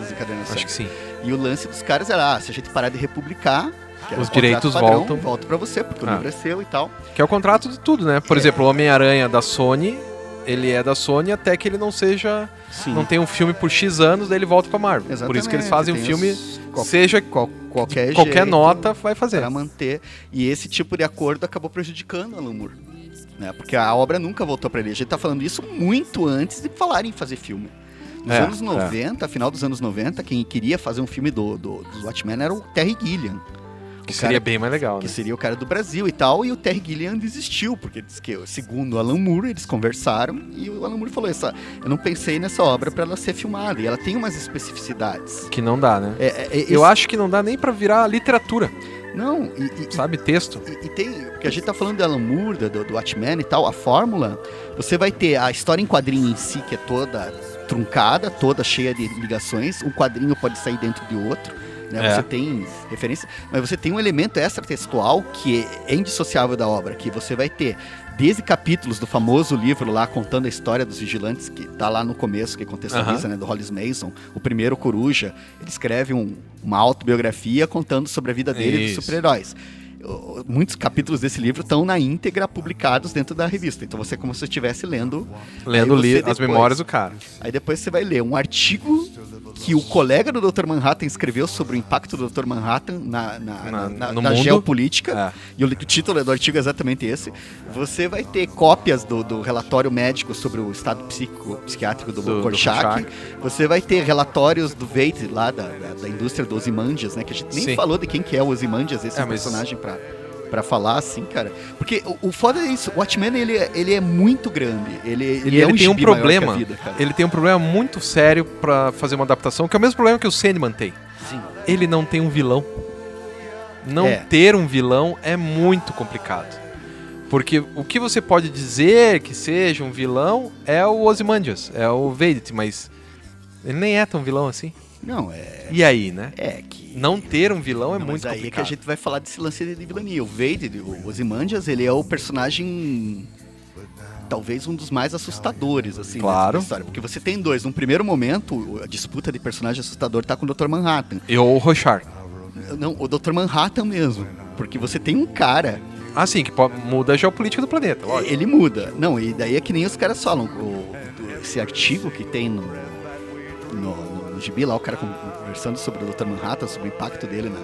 Acho que sim. E o lance dos caras era, ah, se a gente parar de republicar, Os direitos padrão, voltam. volta pra você, porque o Ah. livro é seu e tal. Que é o contrato de tudo, né? Por É. exemplo, o Homem-Aranha da Sony ele é da Sony até que ele não seja. Sim. Não tem um filme por X anos, daí ele volta pra Marvel. Por isso que eles fazem um filme, os- qual- seja qual- qualquer, qualquer nota, vai fazer. Para manter. E esse tipo de acordo acabou prejudicando Alan Moore. Né? Porque a obra nunca voltou para ele. A gente tá falando isso muito antes de falarem em fazer filme. Nos É, anos é. 90, final dos anos 90, quem queria fazer um filme do, do, do Watchmen era o Terry Gilliam. Que O seria cara- bem mais legal, que né? seria o cara do Brasil e tal, e o Terry Gilliam desistiu, porque diz que, segundo o Alan Moore, eles conversaram e o Alan Moore falou: essa, eu não pensei nessa obra para ela ser filmada, e ela tem umas especificidades. Que não dá, né? É, é, é, Eu esse- acho que não dá nem pra virar literatura, Não, e, e- sabe? Texto. E, e tem, porque a gente tá falando de Alan Moore, do, do Watchmen e tal, a fórmula, você vai ter a história em quadrinho em si, que é toda truncada, toda cheia de ligações, um quadrinho pode sair dentro de outro, né? É. Você tem referência, mas você tem um elemento extratextual que é indissociável da obra, que você vai ter desde capítulos do famoso livro lá contando a história dos vigilantes, que tá lá no começo, que contextualiza, né, do Hollis Mason, o primeiro coruja, ele escreve um- uma autobiografia contando sobre a vida dele e Isso. dos super-heróis. Muitos capítulos desse livro estão na íntegra publicados dentro da revista. Então você é como se você estivesse lendo. Lendo li as depois- memórias do cara. Aí depois você vai ler um artigo que o colega do Dr. Manhattan escreveu sobre o impacto do Dr. Manhattan na, na, Na- na- na- geopolítica. É. E o, o título do artigo é exatamente esse. Você vai ter cópias do, do relatório médico sobre o estado psíquico, psiquiátrico do, Do-. Rorschach. Você vai ter relatórios do Veit, lá da, da, da indústria do Ozymandias, né? Que a gente nem Sim. falou de quem que é o Ozymandias, esse É, mas- personagem pra, pra falar, assim, cara. Porque o, o foda é isso, o Watchmen, ele, é- ele é muito grande. Ele, ele, é ele um tem um problema. vida, cara. Ele tem um problema muito sério pra fazer uma adaptação, que é o mesmo problema que o Sandman tem. Sim. Ele não tem um vilão. Não É. ter um vilão é muito complicado. Porque o que você pode dizer que seja um vilão é o Ozymandias, é o Vedit, mas ele nem é tão vilão assim. Não, é... E aí, né? É que... Não ter um vilão é Não, muito mas aí é que complicado. a gente vai falar desse lance de vilania. O Vade, o Ozymandias, ele é o personagem talvez um dos mais assustadores assim Claro. história, porque você tem dois, num primeiro momento, a disputa de personagem assustador tá com o Dr. Manhattan. E o Rorschach. Não, o Dr. Manhattan mesmo, porque você tem um cara, Ah, sim, que muda a geopolítica do planeta, lógico. ele muda. Não, e daí é que nem os caras falam, o- esse artigo que tem no, no gibi lá, o cara conversando sobre o Dr. Manhattan, sobre o impacto dele na,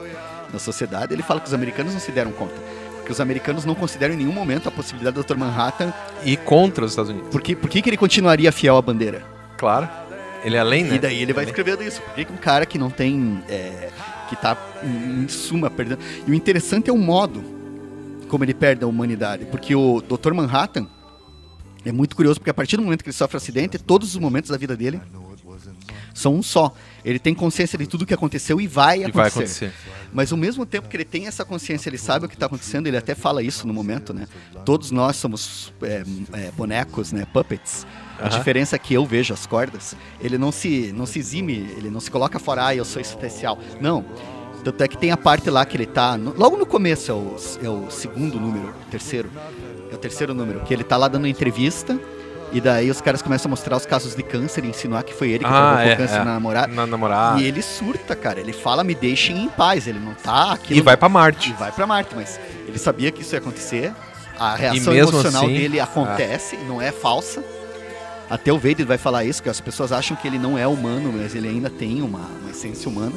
na sociedade, ele fala que os americanos não se deram conta. Porque os americanos não consideram em nenhum momento a possibilidade do Dr. Manhattan. E contra os Estados Unidos. Por que, por que, que ele continuaria fiel à bandeira? Claro. Ele é além, né? E daí ele vai Além. escrevendo isso. Por que, que um cara que não tem. é, que tá, em suma, perdendo. E o interessante é o modo como ele perde a humanidade. Porque o Dr. Manhattan é muito curioso, porque a partir do momento que ele sofre um acidente, todos os momentos da vida dele são um só. Ele tem consciência de tudo que aconteceu e vai E acontecer. vai acontecer. Mas ao mesmo tempo que ele tem essa consciência, ele sabe o que está acontecendo, ele até fala isso no momento, né? Todos nós somos é, é, bonecos, né? Puppets. A Aham. diferença é que eu vejo as cordas, ele não se, não se exime, ele não se coloca fora, ah, eu sou especial. Não. Tanto é que tem a parte lá que ele tá. no- logo no começo é o, é o segundo número, terceiro. É o terceiro número, que ele tá lá dando entrevista. E daí os caras começam a mostrar os casos de câncer e insinuar que foi ele que Ah, provocou é, câncer é. na namorada. Na namorada. E ele surta, cara. Ele fala, me deixem em paz. Ele não tá aqui. E vai pra Marte. E vai pra Marte, mas ele sabia que isso ia acontecer. A reação emocional assim, dele acontece, não é falsa. Até o Vader vai falar isso, que as pessoas acham que ele não é humano, mas ele ainda tem uma, uma essência humana.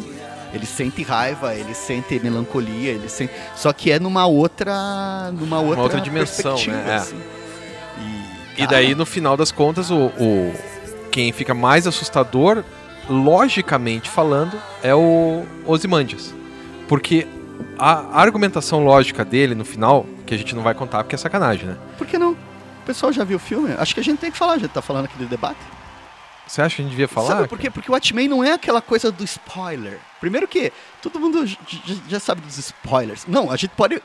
Ele sente raiva, ele sente melancolia, ele sente. Só que é numa outra. numa outra, outra dimensão, perspectiva, né? É. assim. E daí, no final das contas, o, o- quem fica mais assustador, logicamente falando, é o Ozymandias. Porque a argumentação lógica dele no final, que a gente não vai contar porque é sacanagem, né? Por que não? O pessoal já viu o filme? Acho que a gente tem que falar, a gente tá falando aqui do debate. Você acha que a gente devia falar? Sabe por quê? Porque o Watchmen não é aquela coisa do spoiler. Primeiro que todo mundo já sabe dos spoilers. Não, a gente pode.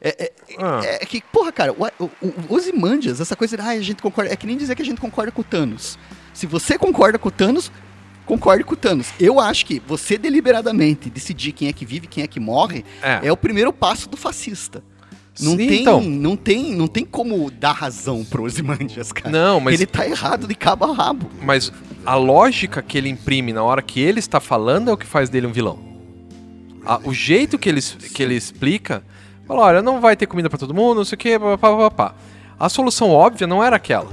É, é- Ah. é que, porra, cara, o, o, o Ozymandias, essa coisa de ah, a gente concorda. É que nem dizer que a gente concorda com o Thanos. Se você concorda com o Thanos, concorde com o Thanos. Eu acho que você deliberadamente decidir quem é que vive e quem é que morre É. é o primeiro passo do fascista. Não, Sim, tem, então. não, tem, não tem como dar razão pro Ozymandias, cara. Não, mas- Ele tá errado de cabo a rabo. Mas a lógica que ele imprime na hora que ele está falando é o que faz dele um vilão. A- o jeito que ele, que ele explica, fala, olha, não vai ter comida pra todo mundo, não sei o que, pá, pá, pá, pá. A solução óbvia não era aquela.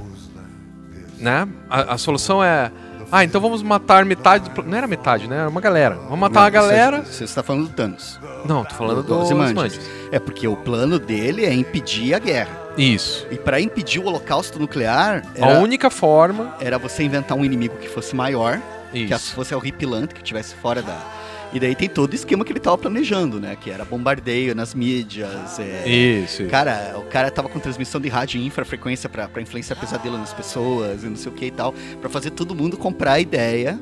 né? A, a solução é. Ah, então vamos matar metade. do- Não era metade, né? Era uma galera. Vamos matar uma galera. Você está falando do Thanos. Não, tô falando do do Ozymandias. Ozymandias. É porque o plano dele é impedir a guerra. Isso. E para impedir o holocausto nuclear, A era, única forma. era você inventar um inimigo que fosse maior, que Isso. fosse horripilante, que estivesse fora da. E daí tem todo o esquema que ele tava planejando, né? Que era bombardeio nas mídias. é, Isso. isso. Cara, o cara tava com transmissão de rádio em infrafrequência pra, pra influenciar pesadelo nas pessoas e não sei o que e tal, pra fazer todo mundo comprar a ideia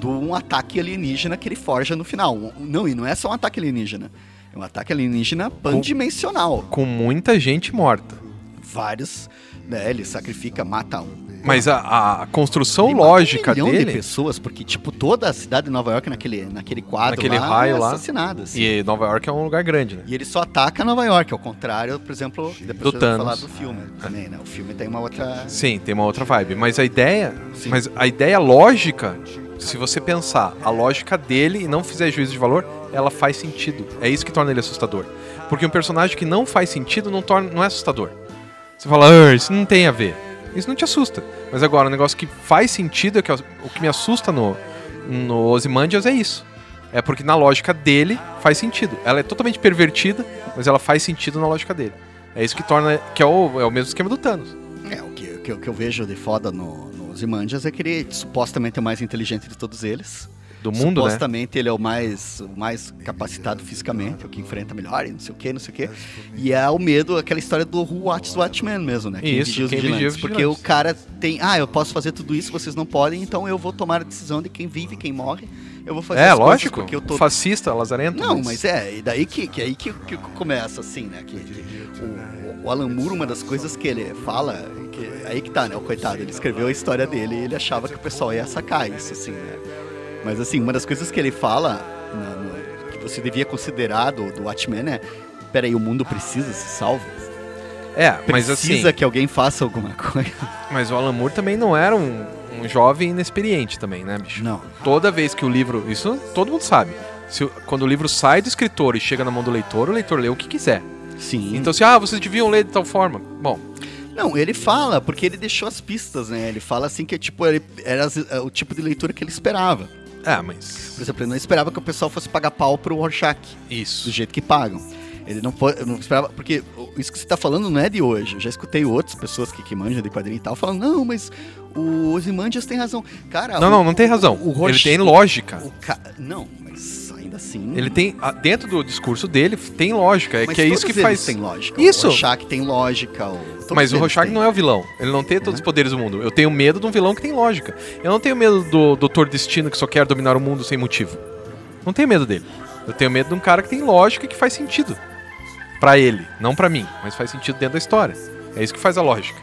de um ataque alienígena que ele forja no final. Não, e não é só um ataque alienígena. É um ataque alienígena pandimensional. Com muita gente morta. Vários, né? Ele sacrifica, mata um. Mas a, a construção Ele lógica um milhão de dele. pessoas, porque, tipo, toda a cidade de Nova York naquele, naquele quadro Naquele lá, raio é assassinada. assim. E Nova York é um lugar grande, né? E ele só ataca Nova York, ao contrário, por exemplo, depois Do vou Thanos. falar do filme também, né? O filme tem uma outra. Sim, tem uma outra vibe. Mas a ideia. Sim. Mas a ideia lógica, se você pensar a lógica dele e não fizer juízo de valor, ela faz sentido. É isso que torna ele assustador. Porque um personagem que não faz sentido não, torna, não é assustador. Você fala, ah, isso não tem a ver. Isso não te assusta. Mas agora, o negócio que faz sentido, é que, o que me assusta no, no Ozymandias é isso. É porque na lógica dele faz sentido. Ela é totalmente pervertida, mas ela faz sentido na lógica dele. É isso que torna. que é o, é o mesmo esquema do Thanos. É, o que, o que, eu vejo de foda no, no é que ele supostamente é o mais inteligente de todos eles. Do mundo, né? supostamente ele é o mais, o mais capacitado fisicamente, o que enfrenta melhor e não sei o que, não sei o que. E é o medo, aquela história do Who Watches Watchmen mesmo, né? Isso, vigia os quem vigia os Porque o cara tem, ah, eu posso fazer tudo isso, vocês não podem, então eu vou tomar a decisão de quem vive, quem morre. Eu vou fazer É, coisas lógico. porque eu tô Fascista, lazarento. Não, mas é, e daí que, que aí que, que começa assim, né? Que, o, o Alan Moore, uma das coisas que ele fala, que, aí que tá, né? O coitado, ele escreveu a história dele e ele achava que o pessoal ia sacar isso, assim, né? Mas assim, uma das coisas que ele fala, na- no- que você devia considerar do, do Watchmen é, peraí, o mundo precisa se salve? É, mas Precisa assim. que alguém faça alguma coisa? Mas o Alan Moore também não era um, um jovem inexperiente também, né, bicho? Não. Toda vez que o livro. Isso todo mundo sabe. Se, quando o livro sai do escritor e chega na mão do leitor, o leitor lê o que quiser. Sim. Então, se, ah, vocês deviam ler de tal forma. Bom, Não, ele fala, porque ele deixou as pistas, né? Ele fala assim que tipo, ele, era as- o tipo de leitura que ele esperava. É, mas. Por exemplo, ele não esperava que o pessoal fosse pagar pau pro Rorschach, do Isso. jeito que pagam. Ele não, foi, não esperava, porque o- isso que você tá falando não é de hoje. Eu já escutei outras pessoas que, que manjam de quadrinho e tal, falando, não, mas o Ozymandias tem razão. Cara, Não, o- não, não tem razão. o Ele Rorsch- tem lógica. o ca- Não, mas assim... Ele tem. Dentro do discurso dele, tem lógica. É mas que é isso que faz. têm lógica. Isso. O Rorschach tem lógica. O... Mas o Rorschach têm. não é o vilão. Ele não tem todos os poderes do mundo. Eu tenho medo de um vilão que tem lógica. Eu não tenho medo do Doutor Destino que só quer dominar o mundo sem motivo. Não tenho medo dele. Eu tenho medo de um cara que tem lógica e que faz sentido. Pra ele, não pra mim, mas faz sentido dentro da história. É isso que faz a lógica.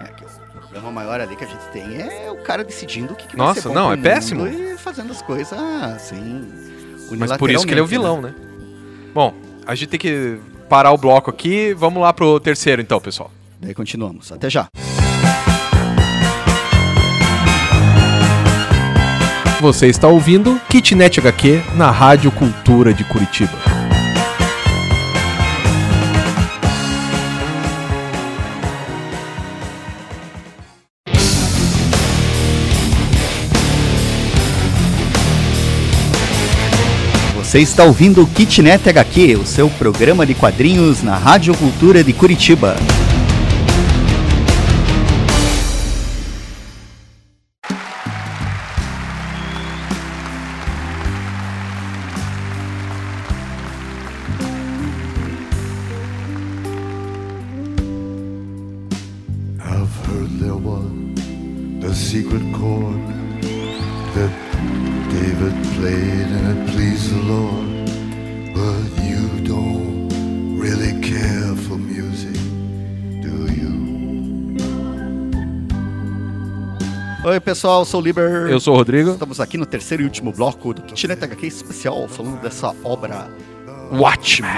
É, que o problema maior ali que a gente tem é o cara decidindo o que, que Nossa, vai ser bom não, é péssimo. E fazendo as coisas assim. Mas por isso que ele é o vilão, né? né? Bom, a gente tem que parar o bloco aqui. Vamos lá pro terceiro então, pessoal. Daí continuamos. Até já. Você está ouvindo Kitnet HQ na Rádio Cultura de Curitiba. Você está ouvindo o Kitnet HQ, o seu programa de quadrinhos na Rádio Cultura de Curitiba. Oi, pessoal, sou o Liber. Eu sou o Rodrigo. Estamos aqui no terceiro e último bloco do Kitnet HQ especial, falando dessa obra Watchmen.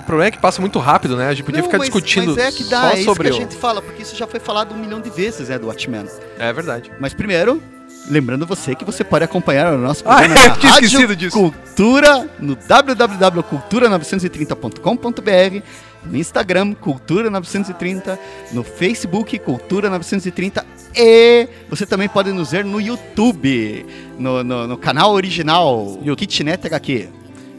O problema é que passa muito rápido, né? A gente podia Não, ficar mas- discutindo mas é que dá, só é isso sobre que a gente fala, porque isso já foi falado um milhão de vezes, né, do Watchmen. É verdade. Mas primeiro, Lembrando você que você pode acompanhar o nosso Ah, programa é, na tinha Rádio. Cultura no www.cultura930.com.br, no Instagram Cultura 930, no Facebook Cultura 930 e você também pode nos ver no YouTube, no, no, no canal original YouTube. Kitnet HQ.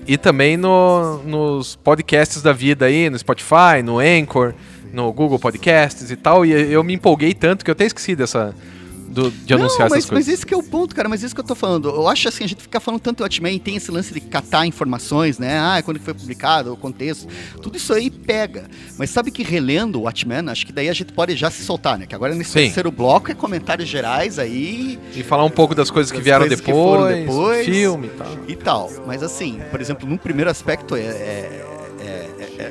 E também no- nos podcasts da vida aí, no Spotify, no Anchor, no Google Podcasts e tal. E eu me empolguei tanto que eu até esqueci dessa. Do- de anunciar Não, mas, essas coisas. mas esse que é o ponto, cara. Mas isso que eu tô falando. Eu acho assim, a gente fica falando tanto do Watchmen tem esse lance de catar informações, né? Ah, quando que foi publicado, o contexto. Tudo isso aí pega. Mas sabe que relendo o Watchmen, acho que daí a gente pode já se soltar, né? Que agora nesse Sim. terceiro bloco é comentários gerais aí E falar um pouco das coisas que Das vieram coisas que depois, foram depois. filme e tal. e tal. Mas assim, por exemplo, num primeiro aspecto é. é- é- é-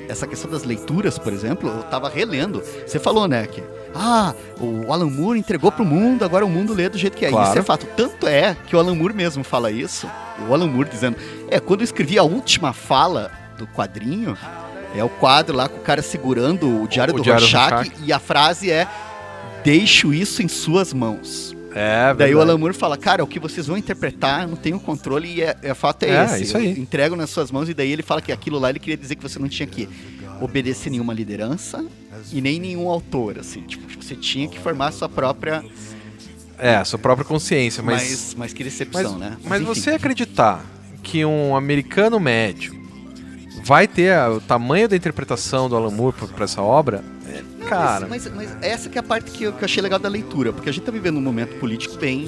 essa questão das leituras, por exemplo, eu tava relendo. Você falou, né, que ah, o Alan Moore entregou pro mundo, agora o mundo lê do jeito que é. Claro. Isso é fato. Tanto é que o Alan Moore mesmo fala isso. O Alan Moore dizendo, é, quando eu escrevi a última fala do quadrinho, é o quadro lá com o cara segurando o diário O do Diário do Rorschach, Rorschach. e a frase é deixo isso em suas mãos. É, Daí o verdade. Alan Moore fala, cara, o que vocês vão interpretar, eu não tenho controle e é, é fato é, É, esse. isso aí. Eu entrego nas suas mãos e daí ele fala que aquilo lá ele queria dizer que você não tinha que obedecer nenhuma liderança e nem nenhum autor, assim, tipo, você tinha que formar a sua própria, É, a sua própria consciência, mas. mas, mas que decepção, Mas, né? mas enfim. você acreditar que um americano médio vai ter a- o tamanho da interpretação do Alan Moore pra- pra essa obra, é, Não, cara, mas, mas, mas essa que é a parte que eu, que eu achei legal da leitura, porque a gente tá vivendo um momento político bem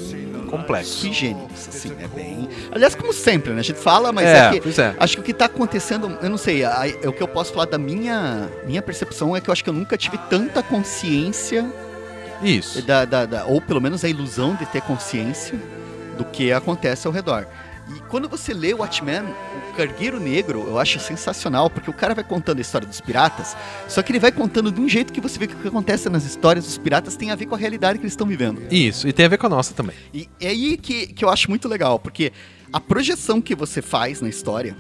complexo. sui generis, assim, é bem... Aliás, como sempre, né? A gente fala, mas é, é que é. Acho que o que tá acontecendo, eu não sei, a- o que eu posso falar da minha, minha percepção é que eu acho que eu nunca tive tanta consciência, Isso. da, da- da- ou pelo menos a ilusão de ter consciência do que acontece ao redor. E quando você lê o Watchmen, o Cargueiro Negro, eu acho sensacional, porque o cara vai contando a história dos piratas, só que ele vai contando de um jeito que você vê que o que acontece nas histórias dos piratas tem a ver com a realidade que eles estão vivendo. Isso, e tem a ver com a nossa também. E é aí que, que eu acho muito legal, porque a projeção que você faz na história,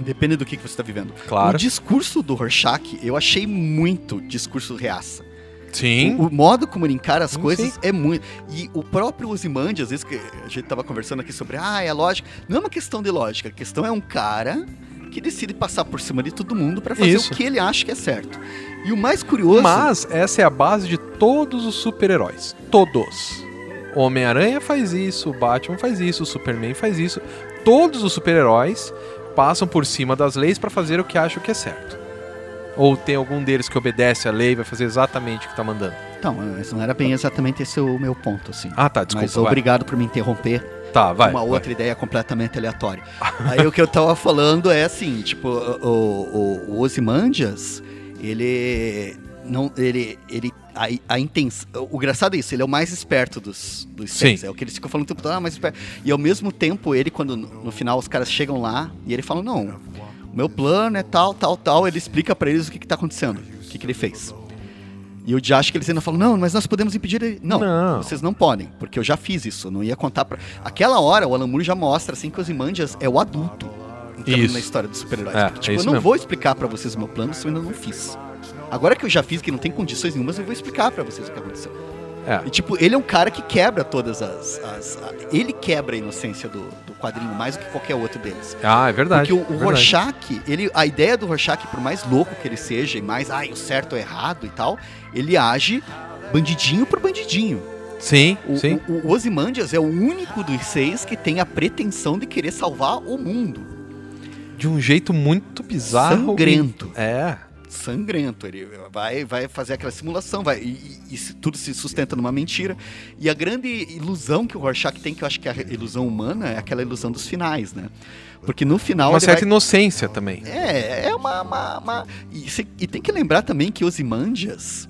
depende do que, que você está vivendo. Claro. O discurso do Rorschach, eu achei muito discurso reaça. Sim. O, o modo como ele encara as Sim, coisas sim. é muito. E o próprio Ozymandias, às vezes que a gente tava conversando aqui sobre, ah, é lógica. Não é uma questão de lógica, a questão é um cara que decide passar por cima de todo mundo para fazer Isso. o que ele acha que é certo. E o mais curioso. Mas essa é a base de todos os super-heróis. Todos. Homem-Aranha faz isso, o Batman faz isso, o Superman faz isso. Todos os super-heróis passam por cima das leis pra fazer o que acham que é certo. Ou tem algum deles que obedece à lei e vai fazer exatamente o que tá mandando. Então, mas não era bem exatamente esse o meu ponto, assim. Ah, tá, desculpa. mas vai. obrigado por me interromper. Tá, vai. uma vai. outra ideia completamente aleatória. Aí o que eu tava falando é assim, tipo, o, o, o Ozymandias, ele não, ele, ele a, a intenção, o engraçado é isso, ele é o mais esperto dos, dos seis, é o que eles ficam falando o tempo todo, ah, mais esperto. E ao mesmo tempo, ele quando no no final os caras chegam lá e ele fala, não, meu plano é tal, tal, tal, ele explica pra eles o que que tá acontecendo, o que que ele fez. E eu já acho que eles ainda falam, não, mas nós podemos impedir ele. Não, Não. vocês não podem, porque eu já fiz isso, eu não ia contar pra... Aquela hora, o Alan Moore já mostra, assim, que o Ozymandias é o adulto entrando na história dos super-heróis. É, Porque, é tipo, eu não mesmo. vou explicar pra vocês o meu plano se eu ainda não fiz. Agora que eu já fiz, que não tem condições nenhumas, eu vou explicar pra vocês o que aconteceu. É. E, tipo, ele é um cara que quebra todas as... as- a- ele quebra a inocência do, do quadrinho mais do que qualquer outro deles. Ah, é verdade. Porque o, o é. Rorschach, ele, a ideia do Rorschach, por mais louco que ele seja, e mais, ai, o certo ou errado e tal, ele age bandidinho por bandidinho. Sim, O, sim. o, o Ozymandias é o único dos seis que tem a pretensão de querer salvar o mundo. De um jeito muito bizarro. Sangrento. É. Sangrento. Ele vai, vai fazer aquela simulação, vai, e, e- e tudo se sustenta numa mentira. E a grande ilusão que o Rorschach tem, que eu acho que é a ilusão humana, é aquela ilusão dos finais, né? Porque no final Uma certa vai... inocência também. É, é uma. uma- uma- E, se- e tem que lembrar também que Ozymandias,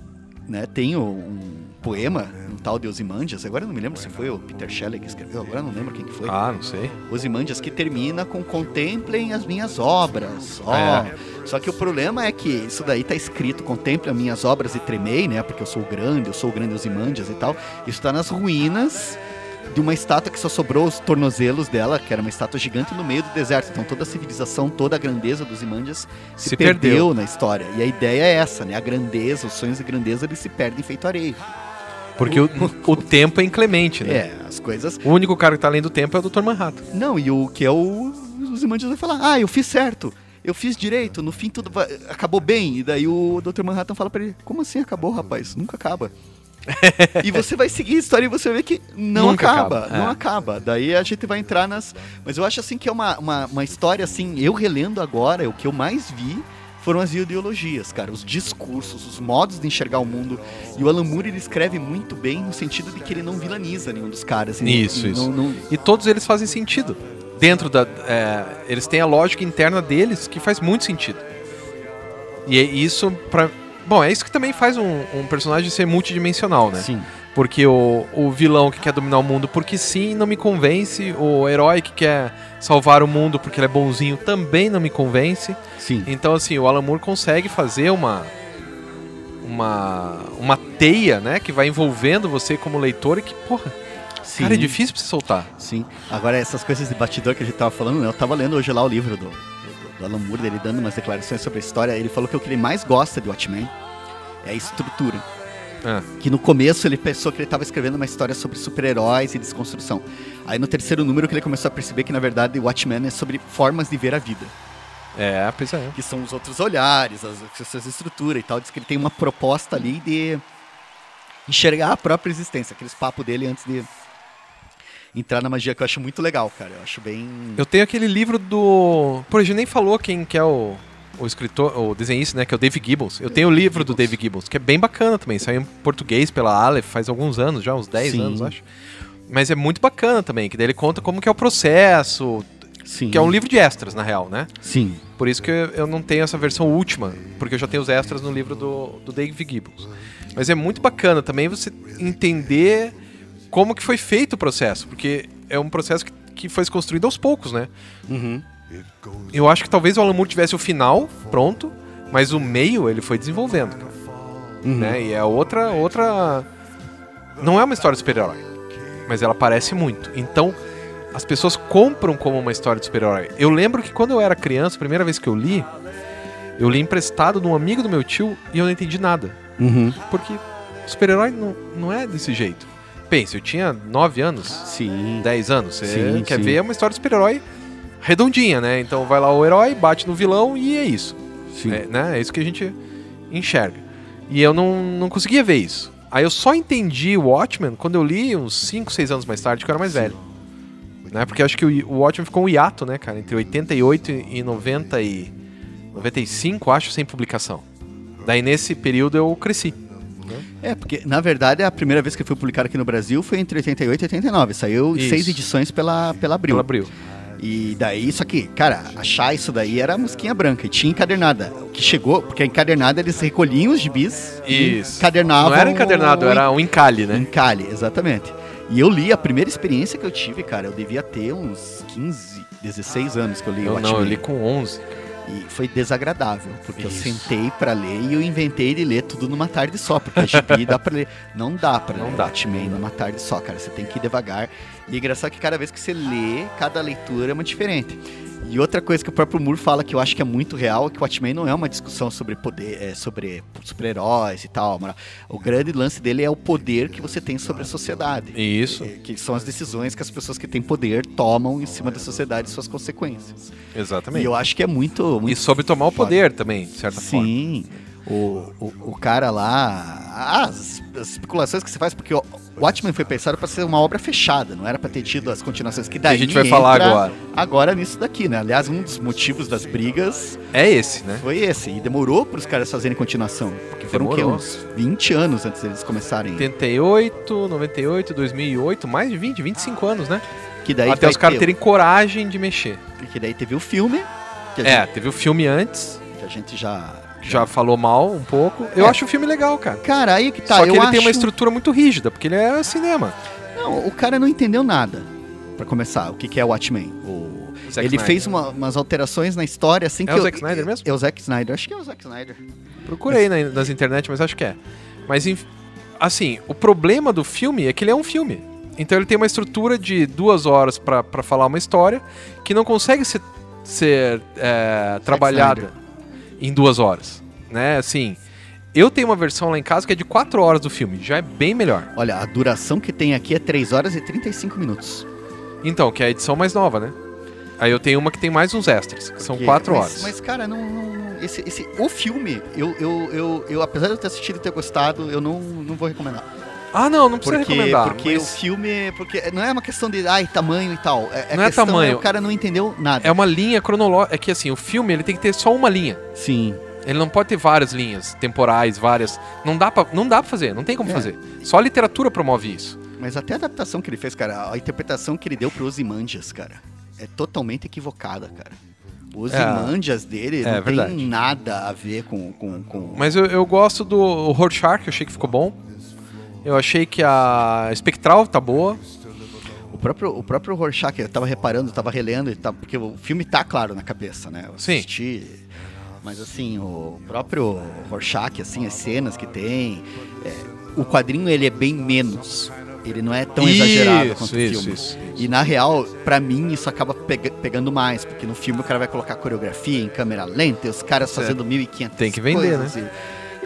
né, tem um poema, um tal de Ozymandias, agora eu não me lembro se foi o Peter Shelley que escreveu, agora eu não lembro quem que foi. Ah, não sei. Ozymandias que termina com contemplem as minhas obras. Ó. É. Só que o problema é que isso daí tá escrito contemplem as minhas obras e tremei, né? Porque eu sou grande, eu sou o grande Ozymandias e tal. Isso tá nas ruínas de uma estátua que só sobrou os tornozelos dela, que era uma estátua gigante no meio do deserto. Então toda a civilização, toda a grandeza dos Imandias se, Se perdeu. perdeu. na história. E a ideia é essa, né? A grandeza, os sonhos de grandeza, eles se perdem feito areia. Porque o, o tempo é inclemente, né? É, as coisas. O único cara que tá além do tempo é o Dr. Manhattan. Não, e o que é o. Os Imandias vai falar, ah, eu fiz certo. Eu fiz direito, no fim tudo vai- acabou bem. E daí o Dr. Manhattan fala pra ele, como assim acabou, rapaz? Nunca acaba. e você vai seguir a história e você vai ver que não Nunca acaba, acaba, não é. acaba. Daí a gente vai entrar nas. Mas eu acho assim que é uma, uma, uma história assim, eu relendo agora, o que eu mais vi foram as ideologias, cara, os discursos, os modos de enxergar o mundo. E o Alan Moore ele escreve muito bem no sentido de que ele não vilaniza nenhum dos caras. Ele- Isso, ele isso. não- não- E todos eles fazem sentido. Dentro da. é, eles têm a lógica interna deles que faz muito sentido. E é isso pra. Bom, é isso que também faz um, um personagem ser multidimensional, né? Sim. Porque o, o vilão que quer dominar o mundo porque sim não me convence. O herói que quer salvar o mundo porque ele é bonzinho também não me convence. Sim. Então, assim, o Alan Moore consegue fazer uma. Uma, uma teia, né? Que vai envolvendo você como leitor e que, porra, Sim. cara, é difícil pra você soltar. Sim. Agora, essas coisas de batidor que a gente tava falando, eu tava lendo hoje lá o livro do, do, do Alan Moore, dele dando umas declarações sobre a história. Ele falou que o que ele mais gosta de Watchmen é a estrutura. É. Que no começo ele pensou que ele estava escrevendo uma história sobre super-heróis e desconstrução. Aí no terceiro número que ele começou a perceber que na verdade Watchmen é sobre formas de ver a vida. É, pois é. Que são os outros olhares, as, essas estruturas e tal. Diz que ele tem uma proposta ali de enxergar a própria existência. Aqueles papos dele antes de entrar na magia que eu acho muito legal, cara. Eu acho bem. Eu tenho aquele livro do. Pô, a gente nem falou quem que é o, o escritor, o desenhista, né? Que é o Dave Gibbons. Eu tenho o livro do Dave Gibbons, que é bem bacana também. Saiu em português pela Aleph faz alguns anos já, uns 10 Sim. anos, acho. Mas é muito bacana também, que daí ele conta como que é o processo, Sim. que é um livro de extras, na real, né? Sim. Por isso que eu não tenho essa versão última, porque eu já tenho os extras no livro do, do Dave Gibbons. Mas é muito bacana também você entender como que foi feito o processo, porque é um processo que, que foi construído aos poucos, né? Uhum. Eu acho que talvez o Alan Moore tivesse o final pronto, mas o meio ele foi desenvolvendo, cara, Uhum. né? E é outra outra não é uma história de super-herói, mas ela parece muito. Então, as pessoas compram como uma história de super-herói. Eu lembro que quando eu era criança, a primeira vez que eu li, eu li emprestado de um amigo do meu tio e eu não entendi nada. Uhum. Porque super-herói não, não é desse jeito. Pense, eu tinha 9 anos, Sim. 10 anos. Você Sim, quer sim. ver uma história de super-herói redondinha, né? Então vai lá o herói, bate no vilão e é isso. Sim. É, né? é isso que a gente enxerga. E eu não, não conseguia ver isso. Aí eu só entendi o Watchmen quando eu li uns 5, 6 anos mais tarde, que eu era mais velho. Né? Porque eu acho que o, Watchmen ficou um hiato, né, cara? Entre 88 e 90 e 95, acho, sem publicação. Daí nesse período eu cresci. É, porque na verdade a primeira vez que foi publicado aqui no Brasil foi entre 88 e 89. Saiu Isso. seis edições pela, pela Abril. Pelo abril. E daí, isso aqui, cara, achar isso daí era mosquinha branca. E tinha encadernada. O que chegou, porque a encadernada eles recolhiam os gibis e Isso. encadernavam. Não era encadernado, o era um encalhe, né? Encalhe, exatamente. E eu li, a primeira experiência que eu tive, cara, eu devia ter uns 15, 16 anos que eu li o Eu não, eu li com 11. E foi desagradável, porque eu Isso. sentei pra ler e eu inventei de ler tudo numa tarde só, porque a gibi dá pra ler. Não dá pra Não ler dá, Watchmen numa tarde só, cara. Você tem que ir devagar. E é engraçado que cada vez que você lê, cada leitura é uma diferente. E outra coisa que o próprio Moore fala que eu acho que é muito real é que o Watchmen não é uma discussão sobre poder, é, sobre super-heróis e tal. mas O grande lance dele é o poder que você tem sobre a sociedade. Isso, É, Que são as decisões que as pessoas que têm poder tomam em cima da sociedade e suas consequências. E exatamente. eu acho que é muito. E muito sobre tomar o poder também, de certa forma. Sim. O, o, o cara lá. As, as especulações que você faz, porque o Watchmen foi pensado para ser uma obra fechada, não era para ter tido as continuações que daí. a gente vai falar agora. Agora nisso daqui, né? Aliás, um dos motivos das brigas É esse, né? foi esse. E demorou para os caras fazerem continuação. Porque foram o quê? Uns 20 anos antes deles começarem. 88, 98, 2008, mais de 20, 25 anos, né? Que daí Até os caras ter- terem coragem de mexer. Que daí teve o filme. Que É, gente, teve o filme antes, que a gente já. Já falou mal um pouco. Eu É. acho o filme legal, cara. Cara, aí que tá. Só que eu ele acho... tem uma estrutura muito rígida, porque ele é cinema. Não, o cara não entendeu nada. Pra começar, o que, que é o Watchmen? O... Zack Ele Snyder. fez uma- umas alterações na história assim É que o eu- Zack Snyder mesmo? É o Zack Snyder, acho que é o Zack Snyder. Procurei na- nas internet, mas acho que é. Mas, assim, o problema do filme é que ele é um filme. Então ele tem uma estrutura de duas horas pra pra falar uma história que não consegue ser, ser é, trabalhada em duas horas. Né? Assim, Eu tenho uma versão lá em casa que é de 4 horas do filme, já é bem melhor. Olha, a duração que tem aqui é 3 horas e 35 minutos. Então, que é a edição mais nova, né? Aí eu tenho uma que tem mais uns extras, que são Que- 4 mas- horas. Mas, cara, não. não- não- esse, esse, o filme, eu, eu, eu, eu, apesar de eu ter assistido e ter gostado, eu não, não vou recomendar. Ah, não, não precisa Porque, recomendar. porque mas o filme. Porque não é uma questão de ai, tamanho e tal. É, Não é questão tamanho. o cara não entendeu nada. É uma linha cronológica. É que assim, o filme ele tem que ter só uma linha. Sim. Ele não pode ter várias linhas temporais, várias. Não dá pra, não dá pra fazer, não tem como É. fazer. Só a literatura promove isso. Mas até a adaptação que ele fez, cara, a interpretação que ele deu pro Ozymandias, cara, é totalmente equivocada, cara. O Ozymandias dele é não verdade. tem nada a ver com... com, com... Mas eu, eu gosto do Rorschach, eu achei que ficou bom. Eu achei que a Spectral tá boa. O próprio, o próprio Rorschach, eu tava reparando, eu tava relendo, tá, porque o filme tá claro na cabeça, né? Eu Sim. assisti, mas assim, o próprio Rorschach, assim, as cenas que tem, é, o quadrinho ele é bem menos. Ele não é tão Isso, exagerado quanto isso, o filme. isso, E na real, pra mim, isso acaba pega- pegando mais, porque no filme o cara vai colocar coreografia em câmera lenta, e os caras fazendo 1500 Tem que vender, coisas, e-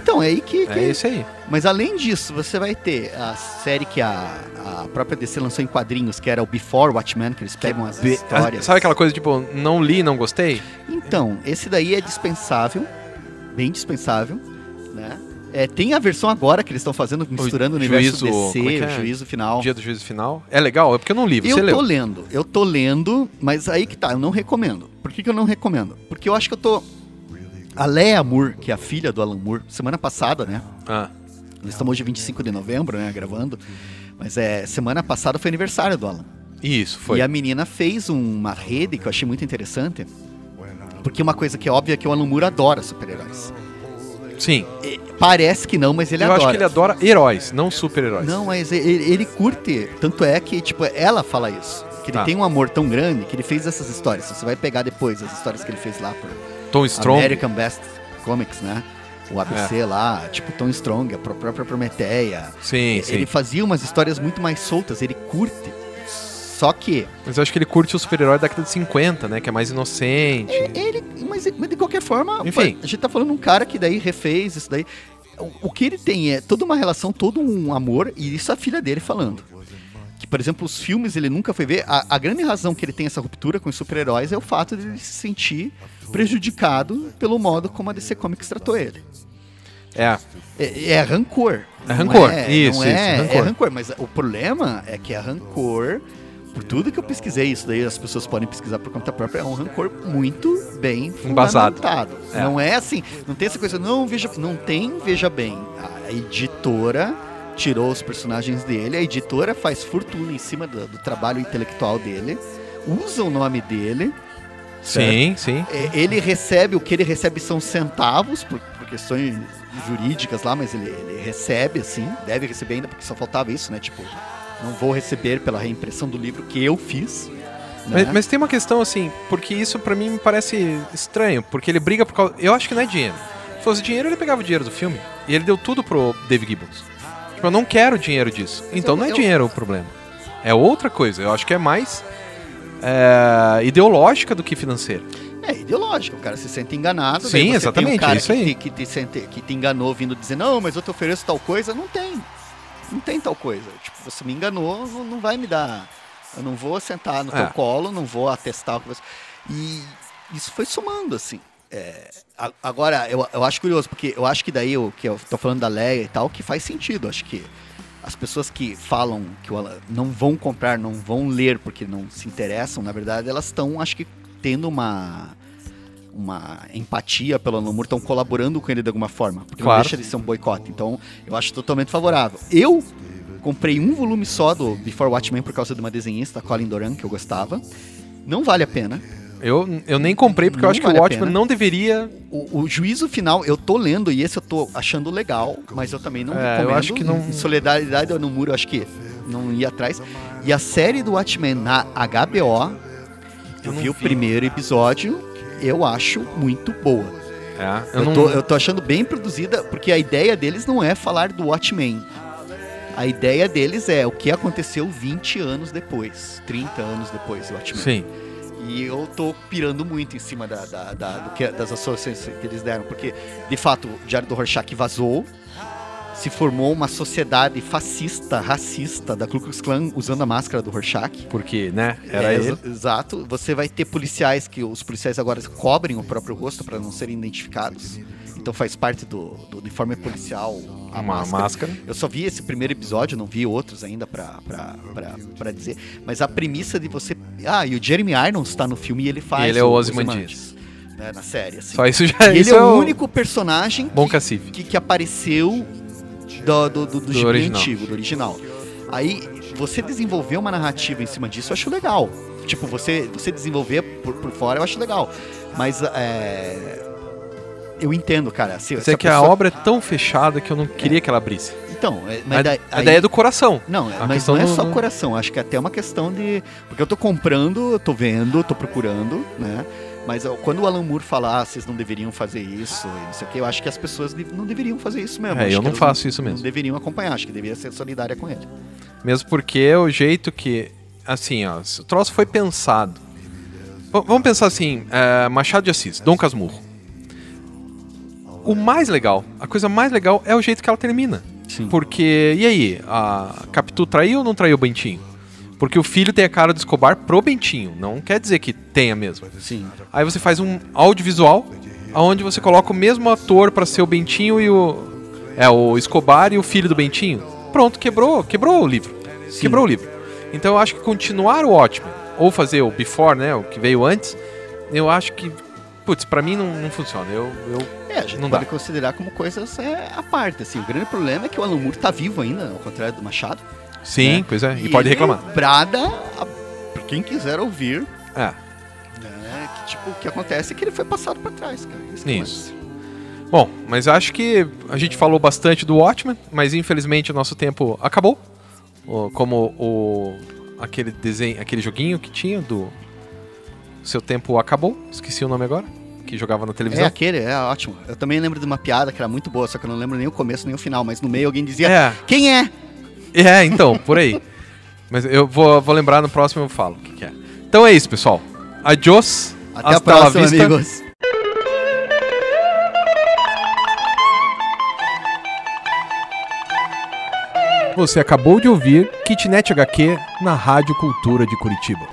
Então, é aí que, que É isso aí. mas além disso, você vai ter a série que a, a própria DC lançou em quadrinhos, que era o Before Watchmen, que eles pegam as histórias. Sabe aquela coisa tipo, não li, não gostei? Então, esse daí é dispensável, bem dispensável, né? É, tem a versão agora que eles estão fazendo, misturando o, universo juízo- DC, é que o é? juízo final. Dia do juízo final. É legal? É porque eu não li, você eu leu. tô lendo, eu tô lendo, mas aí que tá, eu não recomendo. Por que, que eu não recomendo? Porque eu acho que eu tô. A Lea Moore, que é a filha do Alan Moore, semana passada, né? Ah, Nós estamos hoje 25 de novembro, né? Gravando. Mas é, semana passada foi aniversário do Alan. isso, foi. E a menina fez uma rede que eu achei muito interessante. Porque uma coisa que é óbvia é que o Alan Moore adora super-heróis. Sim. E Parece que não, mas ele eu adora. acho que ele adora heróis, não super-heróis. Não, mas ele, ele curte. Tanto é que, tipo, ela fala isso. Que ele Tá. tem um amor tão grande que ele fez essas histórias. Você vai pegar depois as histórias que ele fez lá pro Tom Strong. American Best Comics, né? O ABC lá, tipo Tom Strong, a pró- própria Prometeia. Sim, sim. Ele fazia umas histórias muito mais soltas, ele curte. Só que Mas eu acho que ele curte o super-herói da década de 50, né? Que é mais inocente. ele, mas, mas de qualquer forma, Enfim. a gente tá falando de um cara que daí refez isso daí. O, o que ele tem é toda uma relação, todo um amor, e isso é a filha dele falando. Por exemplo, os filmes ele nunca foi ver. A, a grande razão que ele tem essa ruptura com os super-heróis é o fato de ele se sentir prejudicado pelo modo como a DC Comics tratou ele. É. É, é rancor. É rancor, é- isso, não é, isso, rancor. É rancor, mas o problema é que é rancor. Por tudo que eu pesquisei, isso daí as pessoas podem pesquisar por conta própria, é um rancor muito bem Embasado. fundamentado. É. Não é assim, não tem essa coisa, não, veja, não tem, veja bem. A editora tirou os personagens dele, a editora faz fortuna em cima do, do trabalho intelectual dele, usa o nome dele, Sim, sim. é, ele recebe, o que ele recebe são centavos, por, por questões jurídicas lá, mas ele, ele recebe, assim, deve receber ainda, porque só faltava isso, né? Tipo, não vou receber pela reimpressão do livro que eu fiz. Né? Mas, mas tem uma questão assim, porque isso pra mim me parece estranho, porque ele briga por causa. Eu acho que não é dinheiro. Se fosse dinheiro, ele pegava o dinheiro do filme. E ele deu tudo pro Dave Gibbons. Tipo, eu não quero dinheiro disso. Então não é dinheiro o problema. É outra coisa. Eu acho que é mais é, ideológica do que financeira. É ideológico, o cara se sente enganado. Sim, você Tem exatamente, um cara é isso que, aí. te, que, te sente, que te enganou vindo dizer, não, mas eu te ofereço tal coisa. Não tem. Não tem tal coisa. Tipo, você me enganou, não, vai me dar. Eu não vou sentar no É. teu colo, não vou atestar o que você. E isso foi somando, assim. É, agora, eu, eu acho curioso, porque eu acho que daí o que eu tô falando da Leia e tal, que faz sentido. Acho que as pessoas que falam que não vão comprar, não vão ler porque não se interessam, na verdade, elas estão, acho que, tendo uma uma empatia pelo Alan Moore, estão colaborando com ele de alguma forma, porque Claro. não deixa de ser um boicote. Então, eu acho totalmente favorável. Eu comprei um volume só do Before Watchmen por causa de uma desenhista, Colin Doran, que eu gostava. Não vale a pena. Eu, eu nem comprei porque eu Não acho que vale o a Watchmen não deveria. O, o juízo final, eu tô lendo e esse eu tô achando legal, mas eu também não É, eu acho que não- Em solidariedade no muro, eu acho que não ia atrás. E a série do Watchmen na HBO, eu, não vi o vi. primeiro episódio, eu acho muito boa. É, eu, Eu, não. tô, eu tô achando bem produzida, porque a ideia deles não é falar do Watchmen. A ideia deles é o que aconteceu 20 anos depois, 30 anos depois do Watchmen. Sim. E eu tô pirando muito em cima da, da- da- que- das associações que eles deram, porque, de fato, o Diário do Rorschach vazou, se formou uma sociedade fascista, racista da Ku Klux Klan usando a máscara do Rorschach. Porque, né? Era É, ele. exa- Exato. Você vai ter policiais que os policiais agora cobrem o próprio rosto para não serem identificados. Então faz parte do, do uniforme policial a Uma máscara. máscara. Eu só vi esse primeiro episódio, não vi outros ainda pra, pra, pra, pra dizer. Mas a premissa de você. Ah, e o Jeremy Irons tá no filme e ele faz. E ele é o Ozymandias. Né, na série, assim. Só isso já E ele isso é é o único personagem Bom que, que, que apareceu do, do, do, do, gibi original. antigo, do original. Aí, você desenvolver uma narrativa em cima disso, eu acho legal. Tipo, você, você desenvolver por, por fora, eu acho legal. Mas, é... Eu entendo, cara. Se, Mas é que a pessoa- obra é tão fechada que eu não queria que ela abrisse. Então, é, mas A, daí- a aí- ideia é do coração. Não, a mas questão não é só do- coração. Acho que é até uma questão de. Porque eu tô comprando, tô vendo, tô procurando, né? Mas quando o Alan Moore falar, ah, vocês não deveriam fazer isso, não sei o quê, eu acho que as pessoas não deveriam fazer isso mesmo. É, Acho eu que não faço isso mesmo. Não deveriam acompanhar, acho que deveria ser solidária com ele. Mesmo porque é o jeito que. Assim, ó, o troço foi pensado. V- vamos pensar assim: é, Machado de Assis, Dom Casmurro. O mais legal, a coisa mais legal é o jeito que ela termina. Sim. Porque, e aí? A Capitu traiu ou não traiu o Bentinho? Porque o filho tem a cara do Escobar pro Bentinho, não quer dizer que tenha mesmo. Sim. Aí você faz um audiovisual, onde você coloca o mesmo ator pra ser o Bentinho e o. É, o Escobar e o filho do Bentinho. Pronto, quebrou, quebrou o livro. Quebrou o livro. Então eu acho que continuar o Watchmen, ou fazer o Before, né? O que veio antes, eu acho que. Putz, pra mim não, não funciona. Eu, eu, É, a gente Não pode dá. considerar como coisas é, à parte. Assim. O grande problema é que o Alan Moore tá vivo ainda, ao contrário do Machado. sim, né? pois é. E, pode ele reclamar. Brada a- pra quem quiser ouvir, É. né? Que, tipo, o que acontece é que ele foi passado pra trás, cara. Isso. que Isso. Bom, mas acho que a gente falou bastante do Watchmen, mas infelizmente o nosso tempo acabou. Como o aquele desenho, aquele joguinho que tinha do seu tempo acabou, esqueci o nome agora, que jogava na É televisão. aquele, é ótimo. Eu também lembro de uma piada que era muito boa, só que eu não lembro nem o começo nem o final, mas no meio alguém dizia: É, Quem é? é, então, por aí. Mas eu vou, vou lembrar no próximo eu falo o que, que é. Então é isso, pessoal. Adios. Até a hasta la próxima, vista. amigos. Você acabou de ouvir Kitnet HQ na Rádio Cultura de Curitiba.